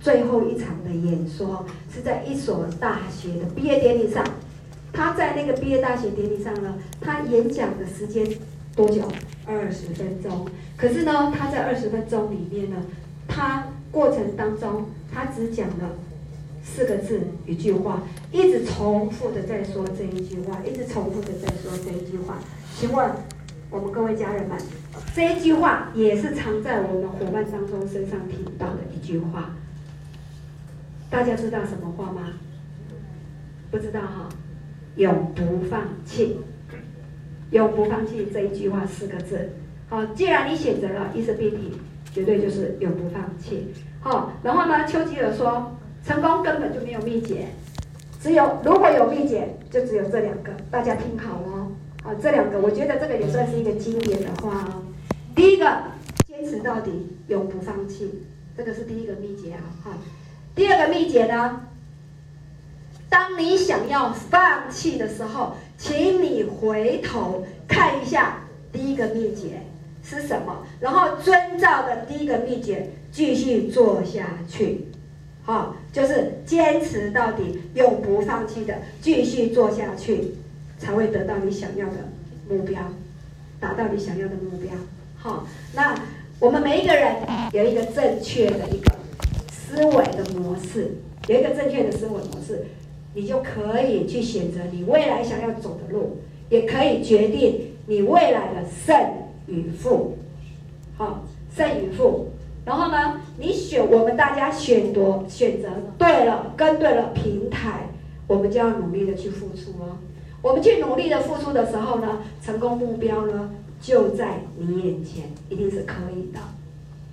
最后一场的演说是在一所大学的毕业典礼上，他在那个毕业大学典礼上呢，他演讲的时间多久？二十分钟，可是呢，他在二十分钟里面呢，他。过程当中，他只讲了四个字，一句话，一直重复的在说这一句话，一直重复的在说这一句话。请问我们各位家人们，这一句话也是常在我们伙伴当中身上听到的一句话。大家知道什么话吗？不知道哈？永不放弃，永不放弃这一句话四个字。好，既然你选择了，意思必定。绝对就是永不放弃，好，然后呢，丘吉尔说，成功根本就没有秘诀，只有如果有秘诀，就只有这两个，大家听好哦，啊，这两个，我觉得这个也算是一个经典的话哦。第一个，坚持到底，永不放弃，这个是第一个秘诀啊，哈。第二个秘诀呢，当你想要放弃的时候，请你回头看一下第一个秘诀。是什么？然后遵照的第一个秘诀继续做下去，好，就是坚持到底，永不放弃的继续做下去，才会得到你想要的目标，达到你想要的目标。好，那我们每一个人有一个正确的一个思维的模式，有一个正确的思维模式，你就可以去选择你未来想要走的路，也可以决定你未来的胜与负。好，胜与负。然后呢，你选我们大家选择选择对了，跟对了平台，我们就要努力的去付出哦。我们去努力的付出的时候呢，成功目标呢就在你眼前，一定是可以的。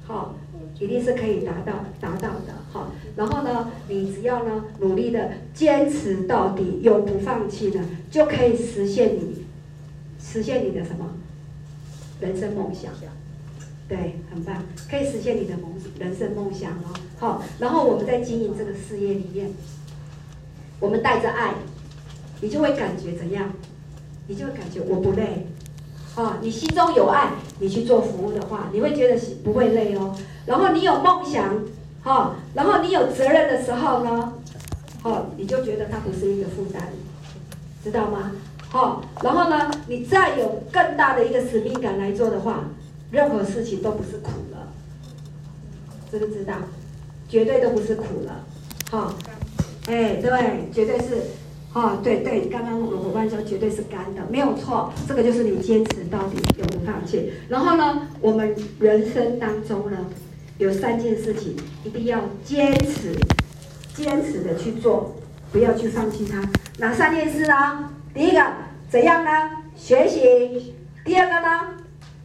好，一定是可以达到达到的。好，然后呢，你只要呢努力的坚持到底，永不放弃呢，就可以实现你实现你的什么人生梦想。对，很棒，可以实现你的梦人生梦想哦。好，然后我们在经营这个事业里面，我们带着爱，你就会感觉怎样？你就会感觉我不累。啊，你心中有爱，你去做服务的话，你会觉得不会累哦。然后你有梦想，哈，然后你有责任的时候呢，好，你就觉得它不是一个负担，知道吗？好，然后呢，你再有更大的一个使命感来做的话。任何事情都不是苦了，知不知道？绝对都不是苦了，好，哎，对，绝对是，哦，对对，刚刚我们伙伴说绝对是干的，没有错，这个就是你坚持到底，永不放弃。然后呢，我们人生当中呢，有三件事情一定要坚持，坚持的去做，不要去放弃它。哪三件事呢？第一个怎样呢？学习。第二个呢？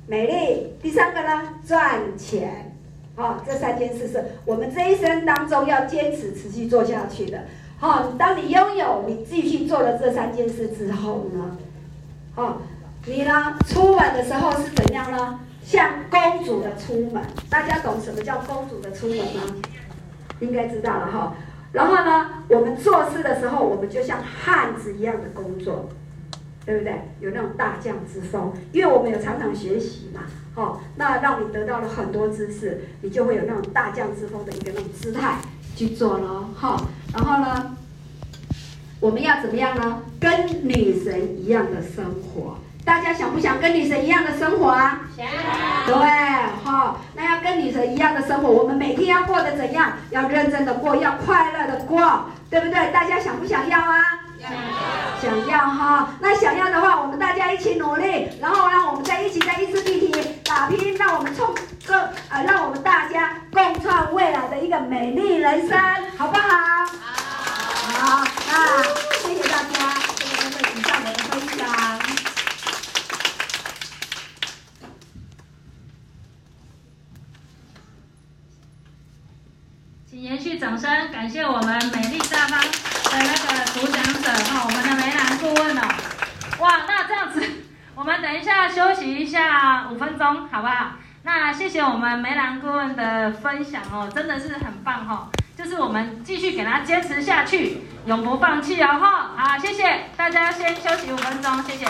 美丽，第三个呢，赚钱，啊、哦，这三件事是我们这一生当中要坚持持续做下去的。好、哦，当你拥有你继续做了这三件事之后呢，好、哦，你呢出门的时候是怎样呢？像公主的出门，大家懂什么叫公主的出门吗？应该知道了哈、哦。然后呢，我们做事的时候，我们就像汉子一样的工作。对不对？有那种大将之风，因为我们有常常学习嘛，好，那让你得到了很多知识，你就会有那种大将之风的一个那种姿态去做咯。好，然后呢，我们要怎么样呢？跟女神一样的生活，大家想不想跟女神一样的生活啊？想。对，好，那要跟女神一样的生活，我们每天要过得怎样？要认真的过，要快乐的过，对不对？大家想不想要啊？想要想要哈，那想要的话，我们大家一起努力，然后让我们再一起在意识立体打拼，让我们创个呃，让我们大家共创未来的一个美丽人生，好不好？好，好，那谢谢大家，这个就是以上我的分享。请延续掌声，感谢我们美丽大方的那个主讲者哈，我们的梅兰顾问哦。哇，那这样子，我们等一下休息一下五分钟，好不好？那谢谢我们梅兰顾问的分享哦，真的是很棒哈，就是我们继续给他坚持下去，永不放弃哦哈。好，谢谢大家，先休息五分钟，谢谢。